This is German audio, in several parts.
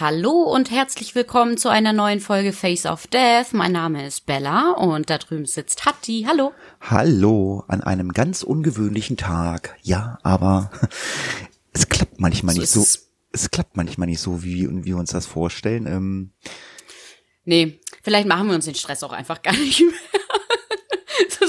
Hallo und herzlich willkommen zu einer neuen Folge Face of Death. Mein Name ist Bella und da drüben sitzt Hatti. Hallo. Hallo, an einem ganz ungewöhnlichen Tag. Ja, aber es klappt manchmal So nicht so. es. Es klappt manchmal nicht so, wie wie wir uns das vorstellen. Ähm, Nee, vielleicht machen wir uns den Stress auch einfach gar nicht mehr.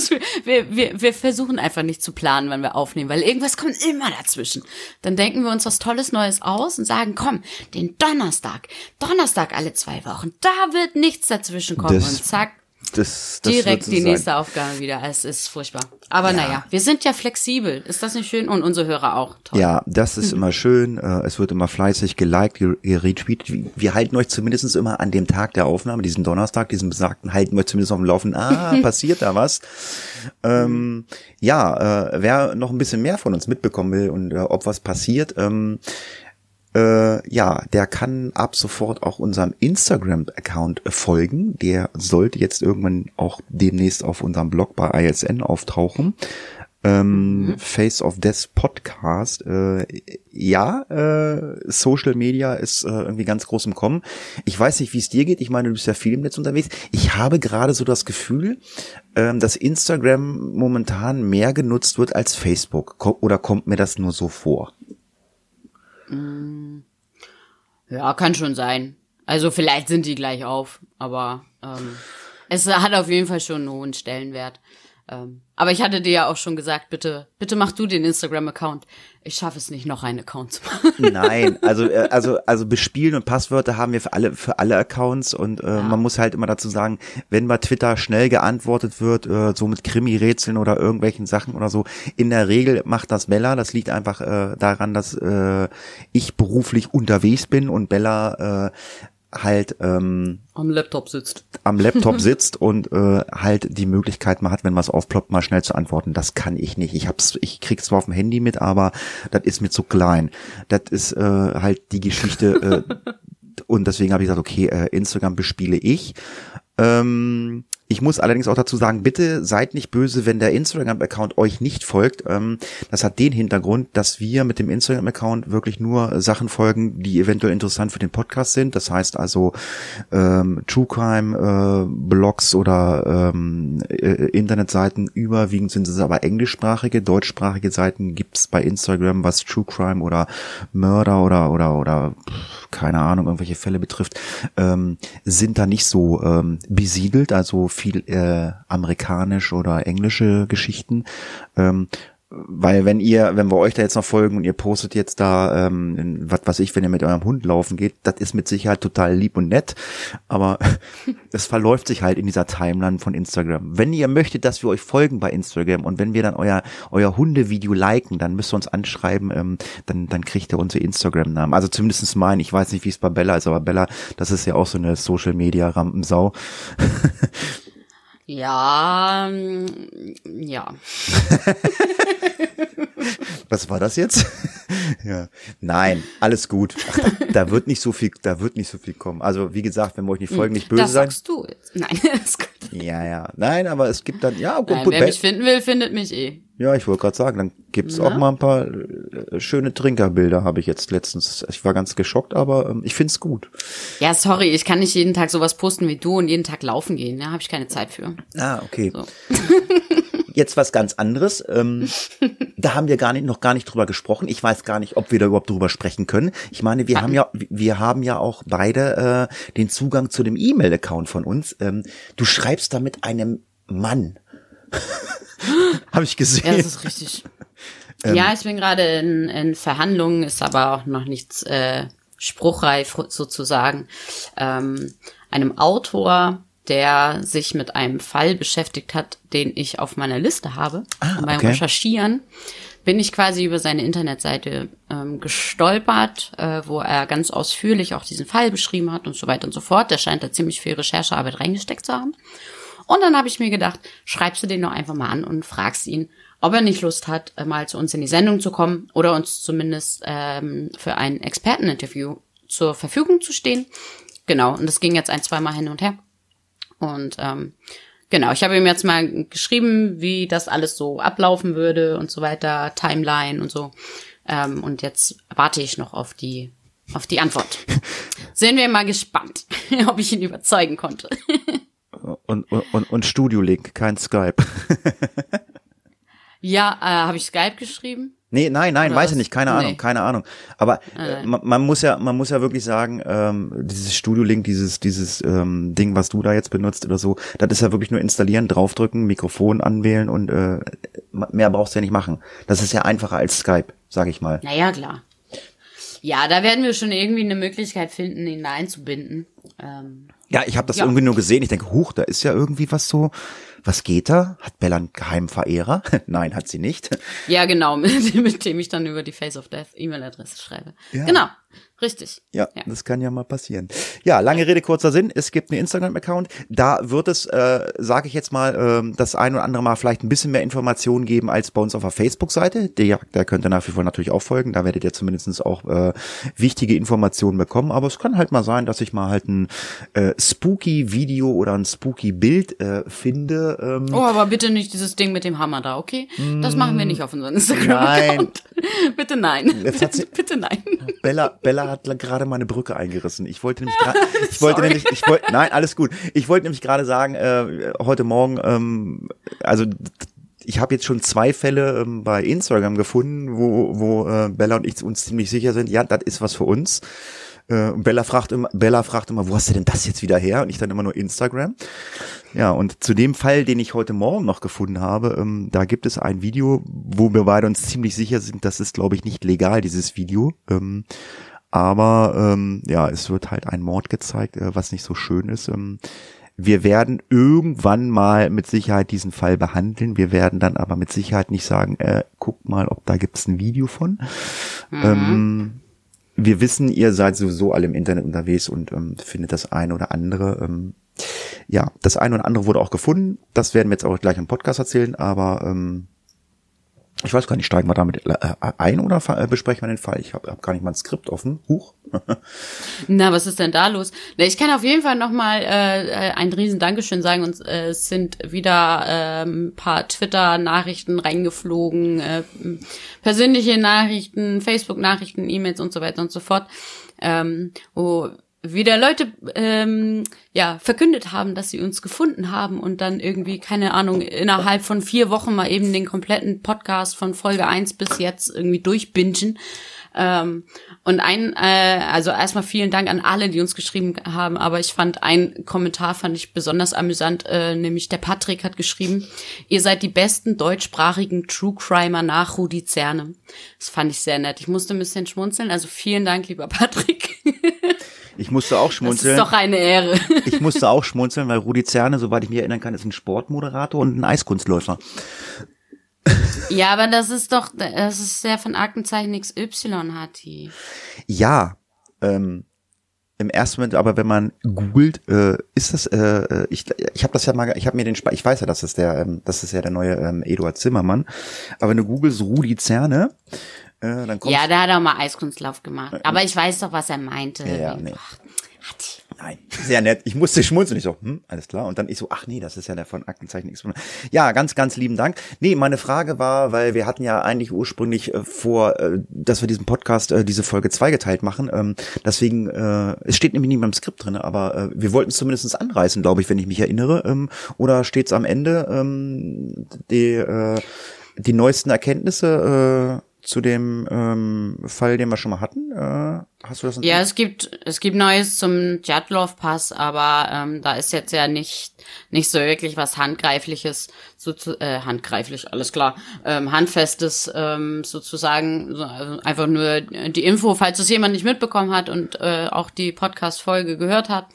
Das, wir, wir, wir versuchen einfach nicht zu planen, wann wir aufnehmen, weil irgendwas kommt immer dazwischen. Dann denken wir uns was Tolles Neues aus und sagen, komm, den Donnerstag, Donnerstag alle zwei Wochen, da wird nichts dazwischen kommen Das- und zack, das, das direkt so die sein. nächste Aufgabe wieder. Es ist furchtbar. Aber Ja. naja, wir sind ja flexibel. Ist das nicht schön? Und unsere Hörer auch. Toll. Ja, das Mhm. ist immer schön. Äh, Es wird immer fleißig geliked, ge- geretweetet. Wir- Wir halten euch zumindest immer an dem Tag der Aufnahme, diesen Donnerstag, diesen besagten, halten wir zumindest auf dem Laufen. Ah, passiert da was? Ähm, ja, äh, wer noch ein bisschen mehr von uns mitbekommen will und äh, ob was passiert, ähm, äh, ja, der kann ab sofort auch unserem Instagram-Account folgen. Der sollte jetzt irgendwann auch demnächst auf unserem Blog bei ISN auftauchen. Ähm, Face of Death Podcast. Äh, ja, äh, Social Media ist äh, irgendwie ganz groß im Kommen. Ich weiß nicht, wie es dir geht. Ich meine, du bist ja viel im Netz unterwegs. Ich habe gerade so das Gefühl, ähm, dass Instagram momentan mehr genutzt wird als Facebook. Ko oder kommt mir das nur so vor? Ja, kann schon sein. Also vielleicht sind die gleich auf, aber ähm, es hat auf jeden Fall schon einen hohen Stellenwert. Ähm, aber ich hatte dir ja auch schon gesagt, bitte, bitte mach du den Instagram-Account. Ich schaffe es nicht, noch einen Account zu machen. Nein, also äh, also also bespielen und Passwörter haben wir für alle für alle Accounts und äh, man muss halt immer dazu sagen, wenn bei Twitter schnell geantwortet wird, äh, so mit Krimi-Rätseln oder irgendwelchen Sachen oder so, in der Regel macht das Bella. Das liegt einfach äh, daran, dass äh, ich beruflich unterwegs bin und Bella äh, halt ähm, Am Laptop sitzt. am Laptop sitzt und äh, halt die Möglichkeit mal hat, wenn was aufploppt, mal schnell zu antworten. Das kann ich nicht. Ich hab's, ich krieg's zwar auf dem Handy mit, aber das ist mir zu klein. Das ist äh, halt die Geschichte äh, und deswegen habe ich gesagt, okay, äh, Instagram bespiele ich. Ähm, ich muss allerdings auch dazu sagen, bitte seid nicht böse, wenn der Instagram-Account euch nicht folgt. Ähm, das hat den Hintergrund, dass wir mit dem Instagram-Account wirklich nur Sachen folgen, die eventuell interessant für den Podcast sind. Das heißt also ähm, True Crime äh, Blogs oder ähm, äh, Internetseiten. Überwiegend sind es aber englischsprachige, deutschsprachige Seiten gibt's bei Instagram, was True Crime oder Mörder oder oder oder keine Ahnung irgendwelche Fälle betrifft, ähm, sind da nicht so ähm, besiedelt. Also viel äh, amerikanisch oder englische Geschichten. Ähm, weil wenn ihr, wenn wir euch da jetzt noch folgen und ihr postet jetzt da, ähm, was weiß ich, wenn ihr mit eurem Hund laufen geht, das ist mit Sicherheit total lieb und nett, aber es verläuft sich halt in dieser Timeline von Instagram. Wenn ihr möchtet, dass wir euch folgen bei Instagram und wenn wir dann euer euer Hundevideo liken, dann müsst ihr uns anschreiben, ähm, dann dann kriegt ihr unsere Instagram-Namen. Also zumindestens meinen. Ich weiß nicht, wie es bei Bella ist, aber Bella, das ist ja auch so eine Social Media Rampensau. Ja, ähm, ja. Was war das jetzt? ja. Nein, alles gut. Ach, da, da wird nicht so viel, da wird nicht so viel kommen. Also, wie gesagt, wenn wir euch nicht folgen, nicht böse das sein. sagst du jetzt. Nein, ist gut. Ja, ja. Nein, aber es gibt dann, ja, gut, Nein, gut, wer mich finden will, findet mich eh. Ja, ich wollte gerade sagen, dann gibt's auch mal ein paar äh, schöne Trinkerbilder, habe ich jetzt letztens. Ich war ganz geschockt, aber ähm, ich find's gut. Ja, sorry, ich kann nicht jeden Tag sowas posten wie du und jeden Tag laufen gehen. Da habe ich keine Zeit für. Ah, okay. So. Jetzt was ganz anderes. Ähm, da haben wir gar nicht, noch gar nicht drüber gesprochen. Ich weiß gar nicht, ob wir da überhaupt drüber sprechen können. Ich meine, wir haben ja, wir haben ja auch beide äh, den Zugang zu dem E-Mail-Account von uns. Ähm, du schreibst da mit einem Mann. Habe ich gesehen. Ja, das ist richtig. ja, ich bin gerade in, in Verhandlungen, ist aber auch noch nichts äh, spruchreif sozusagen. Ähm, einem Autor, der sich mit einem Fall beschäftigt hat, den ich auf meiner Liste habe. Ah, Und beim okay. Recherchieren bin ich quasi über seine Internetseite ähm, gestolpert, äh, wo er ganz ausführlich auch diesen Fall beschrieben hat und so weiter und so fort. Der scheint da ziemlich viel Recherchearbeit reingesteckt zu haben. Und dann habe ich mir gedacht, schreibst du den doch einfach mal an und fragst ihn, ob er nicht Lust hat, äh, mal zu uns in die Sendung zu kommen oder uns zumindest ähm, für ein Experteninterview zur Verfügung zu stehen. Genau, und das ging jetzt ein, zweimal hin und her. Und ähm, genau, ich habe ihm jetzt mal geschrieben, wie das alles so ablaufen würde und so weiter, Timeline und so. Ähm, und jetzt warte ich noch auf die auf die Antwort. Sind wir mal gespannt, ob ich ihn überzeugen konnte. und, und, und Studio Link, kein Skype. ja, äh, habe ich Skype geschrieben? Nee, nein, nein, Oder weiß was? ich nicht, keine Ahnung, Nee. keine Ahnung. Aber äh, nein. man, man muss ja, man muss ja wirklich sagen, ähm, dieses Studio Link, dieses, dieses ähm, Ding, was du da jetzt benutzt oder so, das ist ja wirklich nur installieren, draufdrücken, Mikrofon anwählen und äh, mehr brauchst du ja nicht machen. Das ist ja einfacher als Skype, sag ich mal. Naja, klar. Ja, da werden wir schon irgendwie eine Möglichkeit finden, ihn einzubinden. Ähm, Ja, ich habe das Ja. irgendwie nur gesehen. Ich denke, huch, da ist ja irgendwie was so. Was geht da? Hat Bella einen geheimen Verehrer? Nein, hat sie nicht. ja, genau, mit, mit dem ich dann über die Face of Death E-Mail-Adresse schreibe. Ja. Genau, richtig. Ja, das kann ja mal passieren. Ja, lange Rede, kurzer Sinn. Es gibt einen Instagram-Account. Da wird es, äh, sage ich jetzt mal, ähm, das ein oder andere Mal vielleicht ein bisschen mehr Informationen geben als bei uns auf der Facebook-Seite. Der, der könnt ihr nach wie vor natürlich auch folgen. Da werdet ihr zumindest auch äh, wichtige Informationen bekommen. Aber es kann halt mal sein, dass ich mal halt ein äh, spooky Video oder ein spooky Bild äh, finde. Ähm, Oh, aber bitte nicht dieses Ding mit dem Hammer da, okay? Das machen wir nicht auf unserem Instagram-Account. bitte nein. Sie- bitte nein. Bella, Bella hat gerade meine Brücke eingerissen. Ich wollte nämlich gerade, ich wollte nämlich, ich wollte, nein, alles gut. Ich wollte nämlich gerade sagen, äh, heute Morgen, ähm, also ich habe jetzt schon zwei Fälle ähm, bei Instagram gefunden, wo, wo äh, Bella und ich uns ziemlich sicher sind, ja, das ist was für uns. Äh, und Bella fragt immer, Bella fragt immer, wo hast du denn das jetzt wieder her? Und ich dann immer nur Instagram. Ja, und zu dem Fall, den ich heute Morgen noch gefunden habe, ähm, da gibt es ein Video, wo wir beide uns ziemlich sicher sind, das ist, glaube ich, nicht legal, dieses Video. Ähm, aber ähm, ja, es wird halt ein Mord gezeigt, äh, was nicht so schön ist. Ähm, wir werden irgendwann mal mit Sicherheit diesen Fall behandeln. Wir werden dann aber mit Sicherheit nicht sagen, äh, guck mal, ob da gibt's ein Video von. Ähm, wir wissen, ihr seid sowieso alle im Internet unterwegs und ähm, findet das eine oder andere. Ähm, ja, das eine oder andere wurde auch gefunden. Das werden wir jetzt auch gleich im Podcast erzählen, aber ähm, ich weiß gar nicht, steigen wir damit äh, ein oder äh, besprechen wir den Fall? Ich habe hab gar nicht mal ein Skript offen. Huch. Na, was ist denn da los? Ich kann auf jeden Fall nochmal äh, äh, ein riesen Dankeschön sagen. Und äh, es sind wieder ähm, ein paar Twitter-Nachrichten reingeflogen, äh, persönliche Nachrichten, Facebook-Nachrichten, E-Mails und so weiter und so fort, ähm, wo wieder Leute ähm, ja verkündet haben, dass sie uns gefunden haben und dann irgendwie keine Ahnung innerhalb von vier Wochen mal eben den kompletten Podcast von Folge 1 bis jetzt irgendwie durchbingen. Ähm, und ein, äh, also erstmal vielen Dank an alle, die uns geschrieben haben, aber ich fand ein Kommentar fand ich besonders amüsant, äh, nämlich der Patrick hat geschrieben, ihr seid die besten deutschsprachigen True Crimer nach Rudi Zerne. Das fand ich sehr nett. Ich musste ein bisschen schmunzeln, also vielen Dank, lieber Patrick. Ich musste auch Das schmunzeln. ist doch eine Ehre. Ich musste auch schmunzeln, weil Rudi Zerne, soweit ich mich erinnern kann, ist ein Sportmoderator und ein Eiskunstläufer. ja, aber das ist doch, das ist der von Aktenzeichen XY, Hati. Ja, ähm, im ersten Moment, aber wenn man googelt, äh, ist das, äh, ich, ich habe das ja mal, ich habe mir den, ich weiß ja, das ist der, ähm, das ist ja der neue ähm, Eduard Zimmermann, aber wenn du googelst Rudi Zerne, äh, dann kommst Ja, da hat er auch mal Eiskunstlauf gemacht. Aber ich weiß doch, was er meinte. Ja, ja, nee. Ach, Hati. Nein, sehr nett. Ich musste schmunzeln. Ich so, hm, alles klar. Und dann ich so, ach nee, das ist ja der von Aktenzeichen X. Ja, ganz, ganz lieben Dank. Nee, meine Frage war, weil wir hatten ja eigentlich ursprünglich äh, vor, äh, dass wir diesen Podcast, äh, diese Folge zweigeteilt machen. Ähm, deswegen, äh, es steht nämlich nicht mehr im Skript drin, aber äh, wir wollten es zumindest anreißen, glaube ich, wenn ich mich erinnere. Ähm, oder steht es am Ende ähm, die, äh, die neuesten Erkenntnisse äh, zu dem ähm, Fall, den wir schon mal hatten? Äh, hast du das? Ja, es gibt es gibt Neues zum Djatlov Pass, aber ähm, da ist jetzt ja nicht nicht so wirklich was handgreifliches, so zu, äh, handgreiflich, alles klar, ähm, handfestes ähm, sozusagen, so, also einfach nur die Info, falls es jemand nicht mitbekommen hat und äh, auch die Podcast-Folge gehört hat.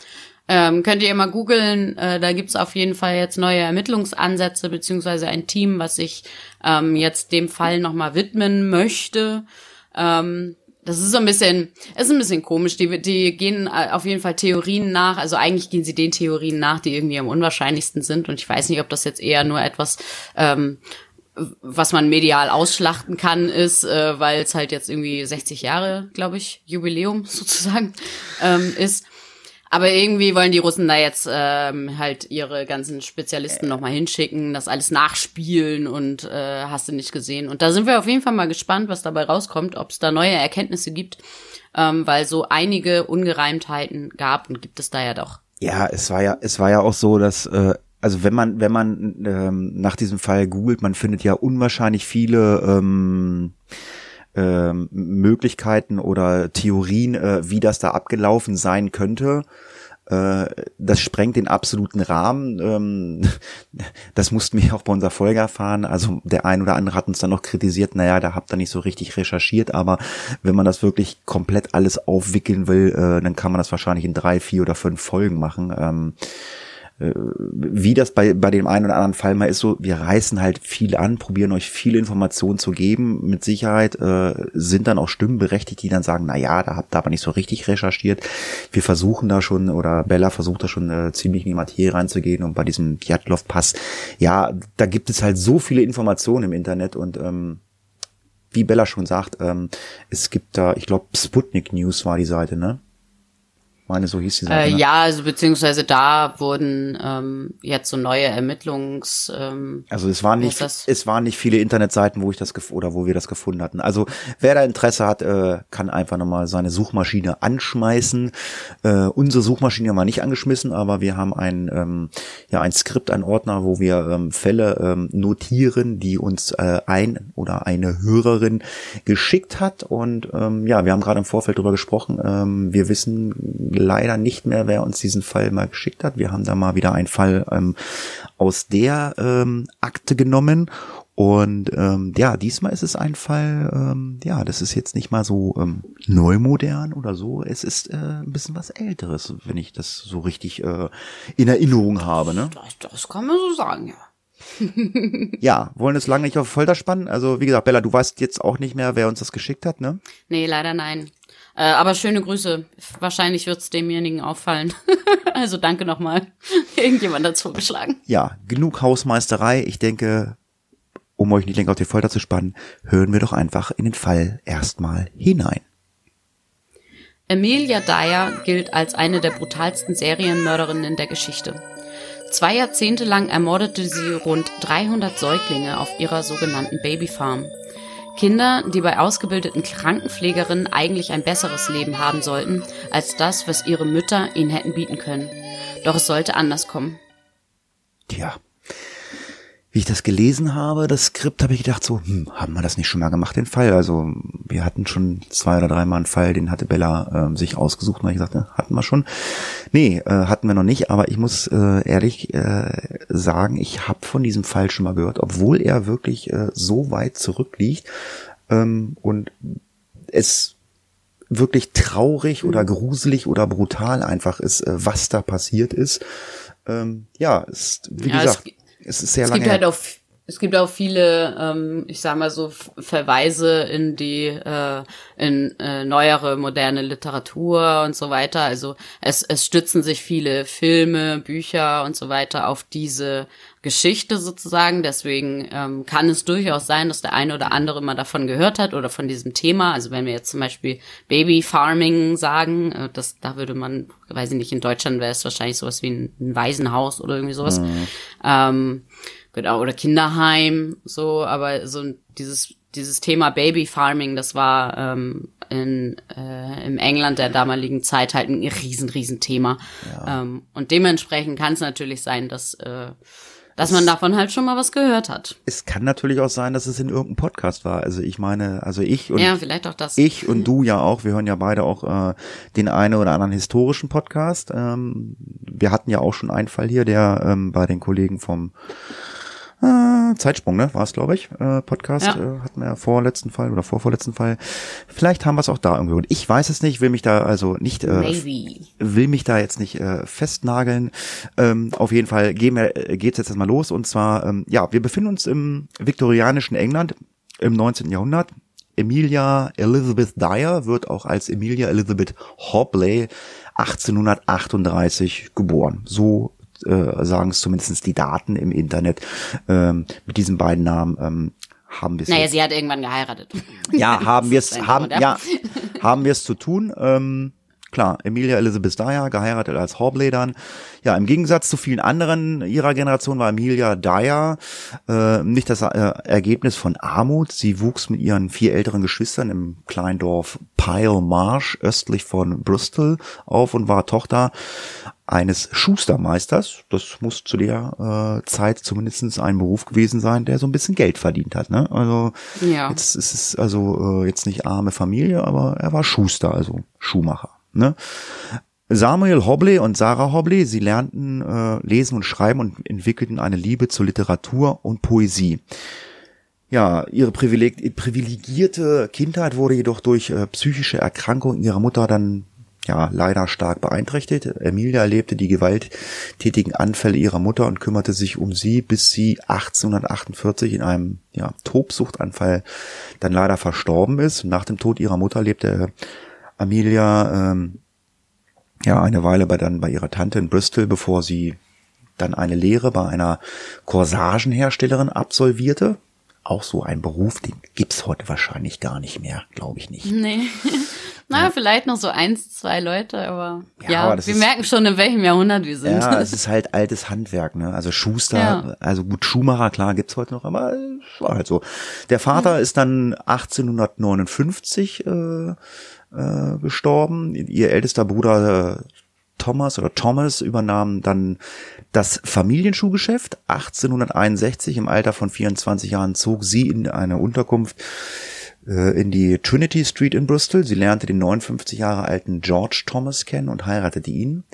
Ähm, könnt ihr mal googeln, äh, da gibt's auf jeden Fall jetzt neue Ermittlungsansätze, beziehungsweise ein Team, was sich ähm, jetzt dem Fall nochmal widmen möchte. Ähm, das ist so ein bisschen, ist ein bisschen komisch. Die, die gehen äh, auf jeden Fall Theorien nach. Also eigentlich gehen sie den Theorien nach, die irgendwie am unwahrscheinlichsten sind. Und ich weiß nicht, ob das jetzt eher nur etwas, ähm, was man medial ausschlachten kann, ist, äh, weil es halt jetzt irgendwie 60 Jahre, glaube ich, Jubiläum sozusagen ähm, ist. Aber irgendwie wollen die Russen da jetzt ähm, halt ihre ganzen Spezialisten nochmal hinschicken, das alles nachspielen und äh, hast du nicht gesehen. Und da sind wir auf jeden Fall mal gespannt, was dabei rauskommt, ob es da neue Erkenntnisse gibt, ähm, weil so einige Ungereimtheiten gab und gibt es da ja doch. Ja, es war ja, es war ja auch so, dass äh, also wenn man, wenn man ähm, nach diesem Fall googelt, man findet ja unwahrscheinlich viele ähm, ähm, Möglichkeiten oder Theorien, äh, wie das da abgelaufen sein könnte. Äh, das sprengt den absoluten Rahmen. Ähm, das mussten wir auch bei unserer Folge erfahren. Also der ein oder andere hat uns dann noch kritisiert, naja, da habt ihr nicht so richtig recherchiert, aber wenn man das wirklich komplett alles aufwickeln will, äh, dann kann man das wahrscheinlich in drei, vier oder fünf Folgen machen. Ähm, äh, wie das bei, bei dem einen oder anderen Fall mal ist, so, wir reißen halt viel an, probieren euch viele Informationen zu geben. Mit Sicherheit äh, sind dann auch Stimmen berechtigt, die dann sagen, na ja, da habt ihr aber nicht so richtig recherchiert. Wir versuchen da schon, oder Bella versucht da schon äh, ziemlich in die Materie reinzugehen und bei diesem Djatlov-Pass, ja, da gibt es halt so viele Informationen im Internet und ähm, wie Bella schon sagt, ähm, es gibt da, ich glaube, Sputnik News war die Seite, ne? Meine, so hieß die Sache. Äh, ne? Ja, also beziehungsweise da wurden ähm, jetzt so neue Ermittlungs. Ähm, also es waren nicht, es waren nicht viele Internetseiten, wo ich das oder wo wir das gefunden hatten. Also wer da Interesse hat, äh, kann einfach nochmal seine Suchmaschine anschmeißen. Äh, unsere Suchmaschine war nicht angeschmissen, aber wir haben ein ähm, ja ein Skript, ein Ordner, wo wir ähm, Fälle ähm, notieren, die uns äh, ein oder eine Hörerin geschickt hat. Und ähm, ja, wir haben gerade im Vorfeld drüber gesprochen. Ähm, wir wissen leider nicht mehr, wer uns diesen Fall mal geschickt hat. Wir haben da mal wieder einen Fall ähm, aus der ähm, Akte genommen. Und ähm, ja, diesmal ist es ein Fall, ähm, ja, das ist jetzt nicht mal so ähm, neumodern oder so. Es ist äh, ein bisschen was Älteres, wenn ich das so richtig äh, in Erinnerung habe. Ne? Das, das kann man so sagen, ja. ja, wollen es lange nicht auf Folter spannen. Also wie gesagt, Bella, du weißt jetzt auch nicht mehr, wer uns das geschickt hat, ne? Nee, leider nein. Äh, aber schöne Grüße. Wahrscheinlich wird es demjenigen auffallen. also danke nochmal. Irgendjemand dazu geschlagen. Ja, genug Hausmeisterei. Ich denke, um euch nicht länger auf die Folter zu spannen, hören wir doch einfach in den Fall erstmal hinein. Emilia Dyer gilt als eine der brutalsten Serienmörderinnen der Geschichte. Zwei Jahrzehnte lang ermordete sie rund 300 Säuglinge auf ihrer sogenannten Babyfarm. Kinder, die bei ausgebildeten Krankenpflegerinnen eigentlich ein besseres Leben haben sollten, als das, was ihre Mütter ihnen hätten bieten können. Doch es sollte anders kommen. Tja. Wie ich das gelesen habe, das Skript, habe ich gedacht so, hm, haben wir das nicht schon mal gemacht, den Fall? Also wir hatten schon zwei oder dreimal einen Fall, den hatte Bella äh, sich ausgesucht und ich sagte, hatten wir schon. Nee, äh, hatten wir noch nicht, aber ich muss äh, ehrlich äh, sagen, ich habe von diesem Fall schon mal gehört, obwohl er wirklich äh, so weit zurückliegt ähm, und es wirklich traurig oder gruselig oder brutal einfach ist, äh, was da passiert ist. Ähm, ja, ist, wie ja, gesagt, es, es ist sehr es lange. Gibt halt auch, es gibt auch viele, ähm, ich sag mal so, Verweise in die äh, in äh, neuere moderne Literatur und so weiter. Also es, es stützen sich viele Filme, Bücher und so weiter auf diese Geschichte sozusagen. Deswegen ähm, kann es durchaus sein, dass der eine oder andere mal davon gehört hat oder von diesem Thema. Also wenn wir jetzt zum Beispiel Baby Farming sagen, äh, das, da würde man, weiß ich nicht, in Deutschland wäre es wahrscheinlich sowas wie ein, ein Waisenhaus oder irgendwie sowas. Mhm. Ähm, genau, oder Kinderheim, so, aber so dieses, dieses Thema Baby Farming, das war ähm, in, äh, im England der damaligen Zeit halt ein riesen, riesen Thema. Ja. Ähm, und dementsprechend kann es natürlich sein, dass äh, dass man davon halt schon mal was gehört hat. Es kann natürlich auch sein, dass es in irgendeinem Podcast war. Also ich meine, also ich und ja, vielleicht auch das. ich und du ja auch. Wir hören ja beide auch äh, den einen oder anderen historischen Podcast. Ähm, wir hatten ja auch schon einen Fall hier, der ähm, bei den Kollegen vom Äh, Zeitsprung, ne? War es, glaube ich. Äh, Podcast Ja. äh, hatten wir ja vorletzten Fall oder vorvorletzten Fall. Vielleicht haben wir es auch da irgendwo. Und ich weiß es nicht, will mich da also nicht äh, Maybe. will mich da jetzt nicht äh, festnageln. Ähm, auf jeden Fall gehen wir, äh, geht's jetzt erstmal los. Und zwar, ähm, ja, wir befinden uns im viktorianischen England im 19. Jahrhundert. Emilia Elizabeth Dyer wird auch als Emilia Elizabeth Hobley 1838 geboren. So äh, sagen es zumindest die Daten im Internet. Ähm, mit diesen beiden Namen ähm, haben wir es Naja, sie hat irgendwann geheiratet. ja, haben wir es, haben, ja, haben wir es zu tun. Ähm, klar, Emilia Elizabeth Dyer, geheiratet als Horbley dann. Ja, im Gegensatz zu vielen anderen ihrer Generation war Emilia Dyer äh, nicht das äh, Ergebnis von Armut. Sie wuchs mit ihren vier älteren Geschwistern im kleinen Dorf Pile Marsh östlich von Bristol auf und war Tochter eines Schustermeisters. Das muss zu der äh, Zeit zumindest ein Beruf gewesen sein, der so ein bisschen Geld verdient hat. Ne? Also Ja. jetzt ist es also äh, jetzt nicht arme Familie, aber er war Schuster, also Schuhmacher. Ne? Samuel Hobley und Sarah Hobley, sie lernten äh, lesen und schreiben und entwickelten eine Liebe zur Literatur und Poesie. Ja, ihre privileg privilegierte Kindheit wurde jedoch durch äh, psychische Erkrankungen ihrer Mutter dann ja leider stark beeinträchtigt. Emilia erlebte die gewalttätigen Anfälle ihrer Mutter und kümmerte sich um sie, bis sie 1848 in einem ja, Tobsuchtanfall dann leider verstorben ist. Nach dem Tod ihrer Mutter lebte Amelia ähm, ja eine Weile bei dann bei ihrer Tante in Bristol, bevor sie dann eine Lehre bei einer Corsagenherstellerin absolvierte. Auch so ein Beruf, den gibt's heute wahrscheinlich gar nicht mehr, glaube ich nicht. Nee. naja, vielleicht noch so eins, zwei Leute, aber Ja, ja, aber wir ist- merken schon, in welchem Jahrhundert wir sind. Ja, es ist halt altes Handwerk, ne? Also Schuster, Ja. also gut, Schuhmacher, klar, gibt's heute noch, aber war halt so. Der Vater ist dann 1859 äh, äh, gestorben. Ihr ältester Bruder äh, Thomas oder Thomas übernahm dann das Familienschuhgeschäft. 1861 im Alter von 24 Jahren zog sie in eine Unterkunft äh, in die Trinity Street in Bristol. Sie lernte den 59 Jahre alten George Thomas kennen und heiratete ihn.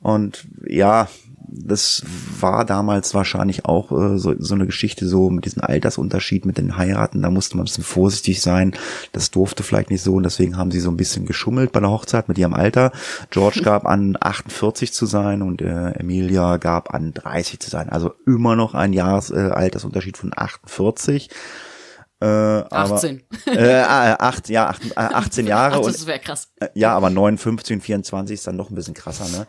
Und ja, das war damals wahrscheinlich auch äh, so, so eine Geschichte so mit diesem Altersunterschied mit den Heiraten. Da musste man ein bisschen vorsichtig sein. Das durfte vielleicht nicht so und deswegen haben sie so ein bisschen geschummelt bei der Hochzeit mit ihrem Alter. George gab an 48 zu sein und äh, Emilia gab an 30 zu sein. Also immer noch ein Jahres äh, Altersunterschied von 48. Äh, aber, 18. Äh, äh, acht, ja, acht, äh, 18 Jahre Ach, und das wäre krass. äh, ja, aber 59 und 24 ist dann noch ein bisschen krasser, ne?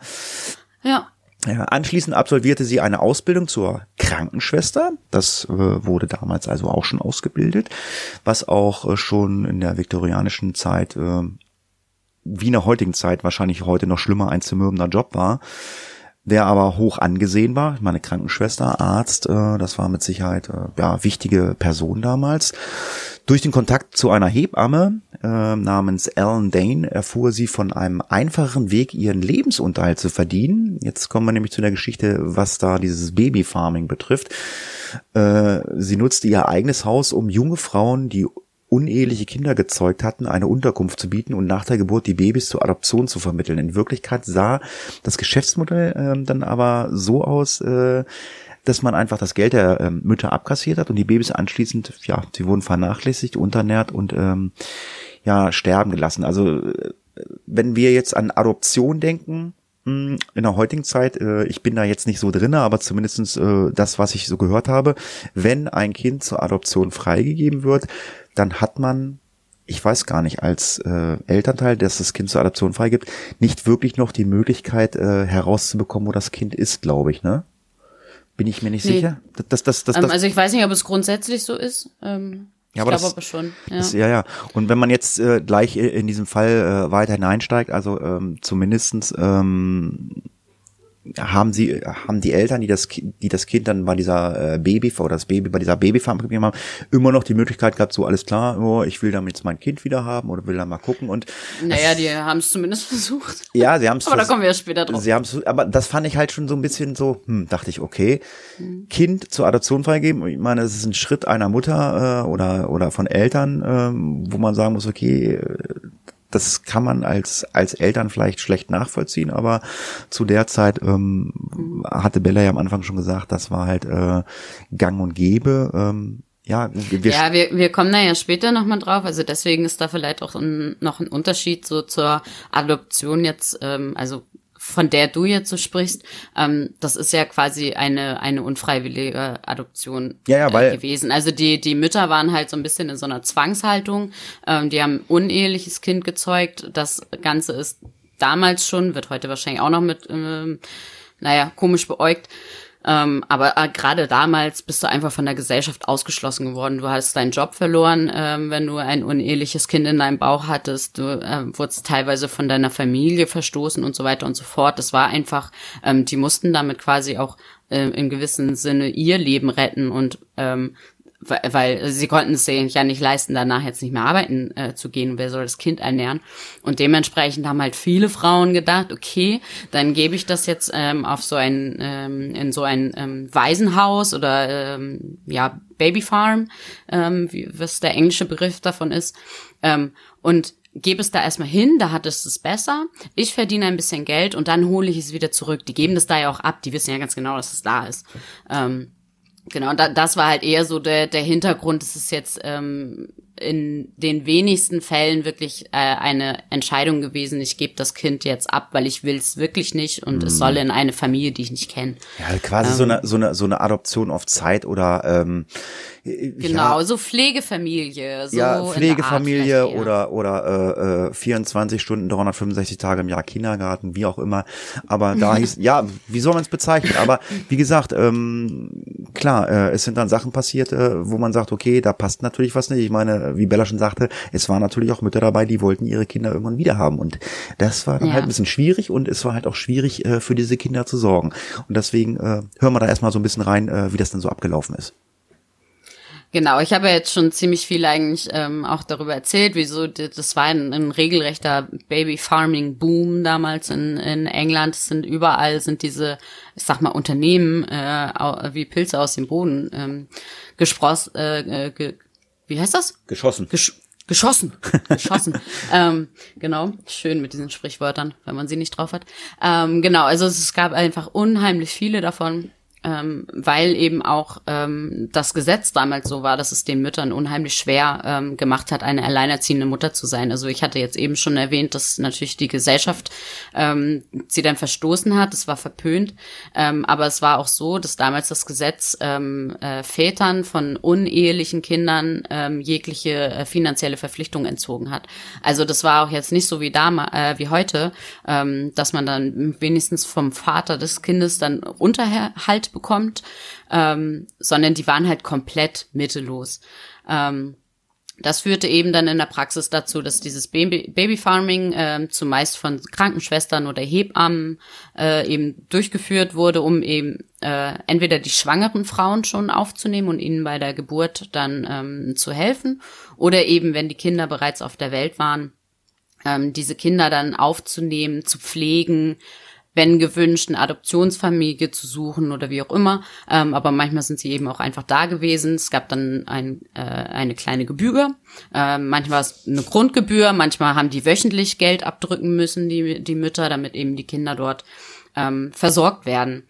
Ja. Anschließend absolvierte sie eine Ausbildung zur Krankenschwester. Das äh, wurde damals also auch schon ausgebildet, was auch äh, schon in der viktorianischen Zeit, äh, wie in der heutigen Zeit, wahrscheinlich heute noch schlimmer ein zermürbender Job war, der aber hoch angesehen war. Meine, Krankenschwester, Arzt, das war mit Sicherheit ja wichtige Person damals. Durch den Kontakt zu einer Hebamme äh, namens Ellen Dane erfuhr sie von einem einfachen Weg, ihren Lebensunterhalt zu verdienen. Jetzt kommen wir nämlich zu der Geschichte, was da dieses Babyfarming betrifft. Äh, sie nutzte ihr eigenes Haus, um junge Frauen, die uneheliche Kinder gezeugt hatten, eine Unterkunft zu bieten und nach der Geburt die Babys zur Adoption zu vermitteln. In Wirklichkeit sah das Geschäftsmodell ähm, dann aber so aus, äh, dass man einfach das Geld der ähm, Mütter abkassiert hat und die Babys anschließend, ja, sie wurden vernachlässigt, unternährt und ähm, ja, sterben gelassen. Also äh, wenn wir jetzt an Adoption denken, mh, in der heutigen Zeit, äh, ich bin da jetzt nicht so drinne, aber zumindestens äh, das, was ich so gehört habe, wenn ein Kind zur Adoption freigegeben wird, dann hat man, ich weiß gar nicht, als Elternteil, dass das Kind zur Adoption freigibt, nicht wirklich noch die Möglichkeit herauszubekommen, wo das Kind ist, glaube ich, ne? Bin ich mir nicht Nee. sicher? Das, das, das, das, Ähm, also ich weiß nicht, ob es grundsätzlich so ist. Ähm, Ja, ich aber glaube das- aber schon. Ja. Das, ja, ja. Und wenn man jetzt äh, gleich äh, in diesem Fall äh, weiter hineinsteigt, also ähm, zumindestens ähm, haben sie, haben die Eltern, die das, die das Kind dann bei dieser äh, Baby oder das Baby bei dieser Babyfarm gegeben haben, immer noch die Möglichkeit gehabt, so alles klar, oh, ich will damit jetzt mein Kind wieder haben oder will da mal gucken und naja, die haben es zumindest versucht. ja, sie haben es Aber da kommen wir ja später drauf. Sie haben aber das fand ich halt schon so ein bisschen so, hm, dachte ich, okay, Kind zur Adoption freigeben. Ich meine, es ist ein Schritt einer Mutter äh, oder oder von Eltern, ähm, wo man sagen muss, okay, äh, das kann man als, als Eltern vielleicht schlecht nachvollziehen, aber zu der Zeit ähm, hatte Bella ja am Anfang schon gesagt, das war halt äh, gang und gäbe. Ähm, ja, wir, ja wir, wir kommen da ja später nochmal drauf. Also deswegen ist da vielleicht auch ein, noch ein Unterschied so zur Adoption jetzt, ähm, also von der du jetzt so sprichst, ähm, das ist ja quasi eine eine unfreiwillige Adoption ja, ja, weil, äh, gewesen. Also die die Mütter waren halt so ein bisschen in so einer Zwangshaltung. Ähm, die haben uneheliches Kind gezeugt. Das Ganze ist damals schon, wird heute wahrscheinlich auch noch mit, ähm, naja, komisch beäugt. Ähm, aber äh, gerade damals bist du einfach von der Gesellschaft ausgeschlossen geworden. Du hast deinen Job verloren, ähm, wenn du ein uneheliches Kind in deinem Bauch hattest. Du äh, wurdest teilweise von deiner Familie verstoßen und so weiter und so fort. Das war einfach, ähm, die mussten damit quasi auch äh, im gewissen Sinne ihr Leben retten und ähm, weil sie konnten es sich ja nicht leisten, danach jetzt nicht mehr arbeiten äh, zu gehen. Wer soll das Kind ernähren? Und dementsprechend haben halt viele Frauen gedacht, okay, dann gebe ich das jetzt ähm, auf so ein ähm, in so ein ähm, Waisenhaus oder ähm, ja Babyfarm, ähm, wie, was der englische Begriff davon ist, ähm, und gebe es da erstmal hin, da hat es es besser. Ich verdiene ein bisschen Geld und dann hole ich es wieder zurück. Die geben das da ja auch ab, die wissen ja ganz genau, dass es da ist. Ähm, Genau, da, das war halt eher so der, der Hintergrund. Es ist jetzt ähm, in den wenigsten Fällen wirklich äh, eine Entscheidung gewesen, ich gebe das Kind jetzt ab, weil ich will es wirklich nicht und mhm. es soll in eine Familie, die ich nicht kenne. Ja, quasi ähm, so eine so eine so eine Adoption auf Zeit oder ähm, genau, ja, so Pflegefamilie, so ja Pflegefamilie oder oder äh, äh, 24 Stunden 365 Tage im Jahr Kindergarten, wie auch immer. Aber da hieß ja, wie soll man es bezeichnen? Aber wie gesagt, ähm, klar, äh, es sind dann Sachen passiert, äh, wo man sagt, okay, da passt natürlich was nicht. Ich meine wie Bella schon sagte, es waren natürlich auch Mütter dabei, die wollten ihre Kinder irgendwann wieder haben. Und das war dann ja. halt ein bisschen schwierig und es war halt auch schwierig, äh, für diese Kinder zu sorgen. Und deswegen äh, hören wir da erstmal so ein bisschen rein, äh, wie das dann so abgelaufen ist. Genau, ich habe ja jetzt schon ziemlich viel eigentlich ähm, auch darüber erzählt, wieso das war ein, ein regelrechter Baby Farming Boom damals in, in England. Es sind überall sind diese, ich sag mal Unternehmen äh, wie Pilze aus dem Boden ähm, gespross, äh, ge, wie heißt das? Geschossen. Gesch geschossen. Geschossen. ähm, genau. Schön mit diesen Sprichwörtern, wenn man sie nicht drauf hat. Ähm, genau, also es gab einfach unheimlich viele davon ähm, weil eben auch ähm, das Gesetz damals so war, dass es den Müttern unheimlich schwer ähm, gemacht hat, eine alleinerziehende Mutter zu sein. Also ich hatte jetzt eben schon erwähnt, dass natürlich die Gesellschaft ähm, sie dann verstoßen hat, es war verpönt, ähm, aber es war auch so, dass damals das Gesetz ähm, äh, Vätern von unehelichen Kindern ähm, jegliche äh, finanzielle Verpflichtung entzogen hat. Also das war auch jetzt nicht so wie damals, äh, wie heute, ähm, dass man dann wenigstens vom Vater des Kindes dann Unterhalt bekommt, ähm, sondern die waren halt komplett mittellos. Ähm, das führte eben dann in der Praxis dazu, dass dieses Baby Babyfarming äh, zumeist von Krankenschwestern oder Hebammen äh, eben durchgeführt wurde, um eben äh, entweder die schwangeren Frauen schon aufzunehmen und ihnen bei der Geburt dann ähm, zu helfen, oder eben, wenn die Kinder bereits auf der Welt waren, ähm, diese Kinder dann aufzunehmen, zu pflegen, wenn gewünscht, eine Adoptionsfamilie zu suchen oder wie auch immer. Ähm, aber manchmal sind sie eben auch einfach da gewesen. Es gab dann ein, äh, eine kleine Gebühr. Ähm, manchmal es eine Grundgebühr. Manchmal haben die wöchentlich Geld abdrücken müssen, die, die Mütter, damit eben die Kinder dort ähm, versorgt werden.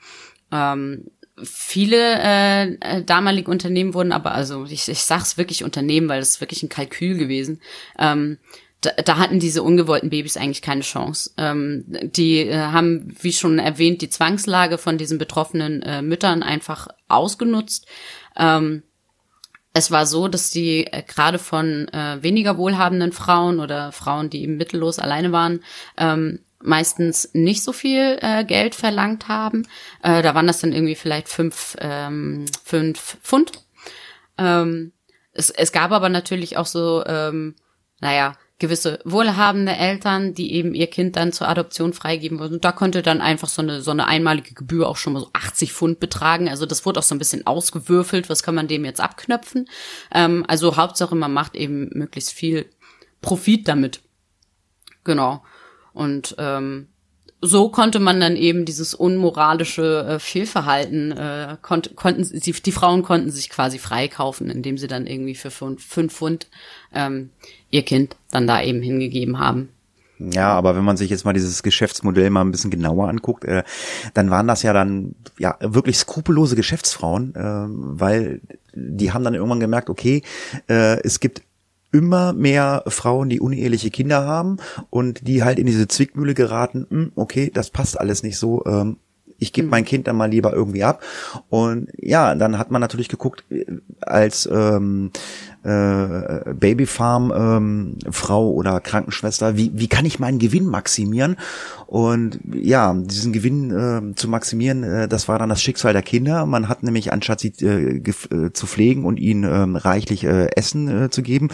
Ähm, viele äh, damalige Unternehmen wurden aber, also ich, ich sag's wirklich Unternehmen, weil ist wirklich ein Kalkül gewesen, ähm, da, da hatten diese ungewollten Babys eigentlich keine Chance. Ähm, die äh, haben, wie schon erwähnt, die Zwangslage von diesen betroffenen äh, Müttern einfach ausgenutzt. Ähm, es war so, dass die äh, gerade von äh, weniger wohlhabenden Frauen oder Frauen, die eben mittellos alleine waren, ähm, meistens nicht so viel äh, Geld verlangt haben. Äh, da waren das dann irgendwie vielleicht fünf, ähm, fünf Pfund. Ähm, es, es gab aber natürlich auch so, ähm, naja, gewisse wohlhabende Eltern, die eben ihr Kind dann zur Adoption freigeben würden. Und da konnte dann einfach so eine, so eine einmalige Gebühr auch schon mal so 80 Pfund betragen. Also das wurde auch so ein bisschen ausgewürfelt. Was kann man dem jetzt abknöpfen? Ähm, also Hauptsache, man macht eben möglichst viel Profit damit. Genau. Und ähm, so konnte man dann eben dieses unmoralische äh, Fehlverhalten, äh, konnt, konnten sie, die Frauen konnten sich quasi freikaufen, indem sie dann irgendwie für fünf, fünf Pfund ähm, ihr Kind dann da eben hingegeben haben. Ja, aber wenn man sich jetzt mal dieses Geschäftsmodell mal ein bisschen genauer anguckt, äh, dann waren das ja dann ja wirklich skrupellose Geschäftsfrauen, äh, weil die haben dann irgendwann gemerkt, okay, äh, es gibt immer mehr Frauen, die uneheliche Kinder haben und die halt in diese Zwickmühle geraten, hm, okay, das passt alles nicht so, ähm, ich gebe mein Kind dann mal lieber irgendwie ab. Und ja, dann hat man natürlich geguckt, äh, als ähm, äh, Babyfarm ähm, Frau oder Krankenschwester, wie, wie kann ich meinen Gewinn maximieren? Und ja, diesen Gewinn äh, zu maximieren, äh, das war dann das Schicksal der Kinder. Man hat nämlich, anstatt sie äh, äh, zu pflegen und ihnen äh, reichlich äh, Essen äh, zu geben,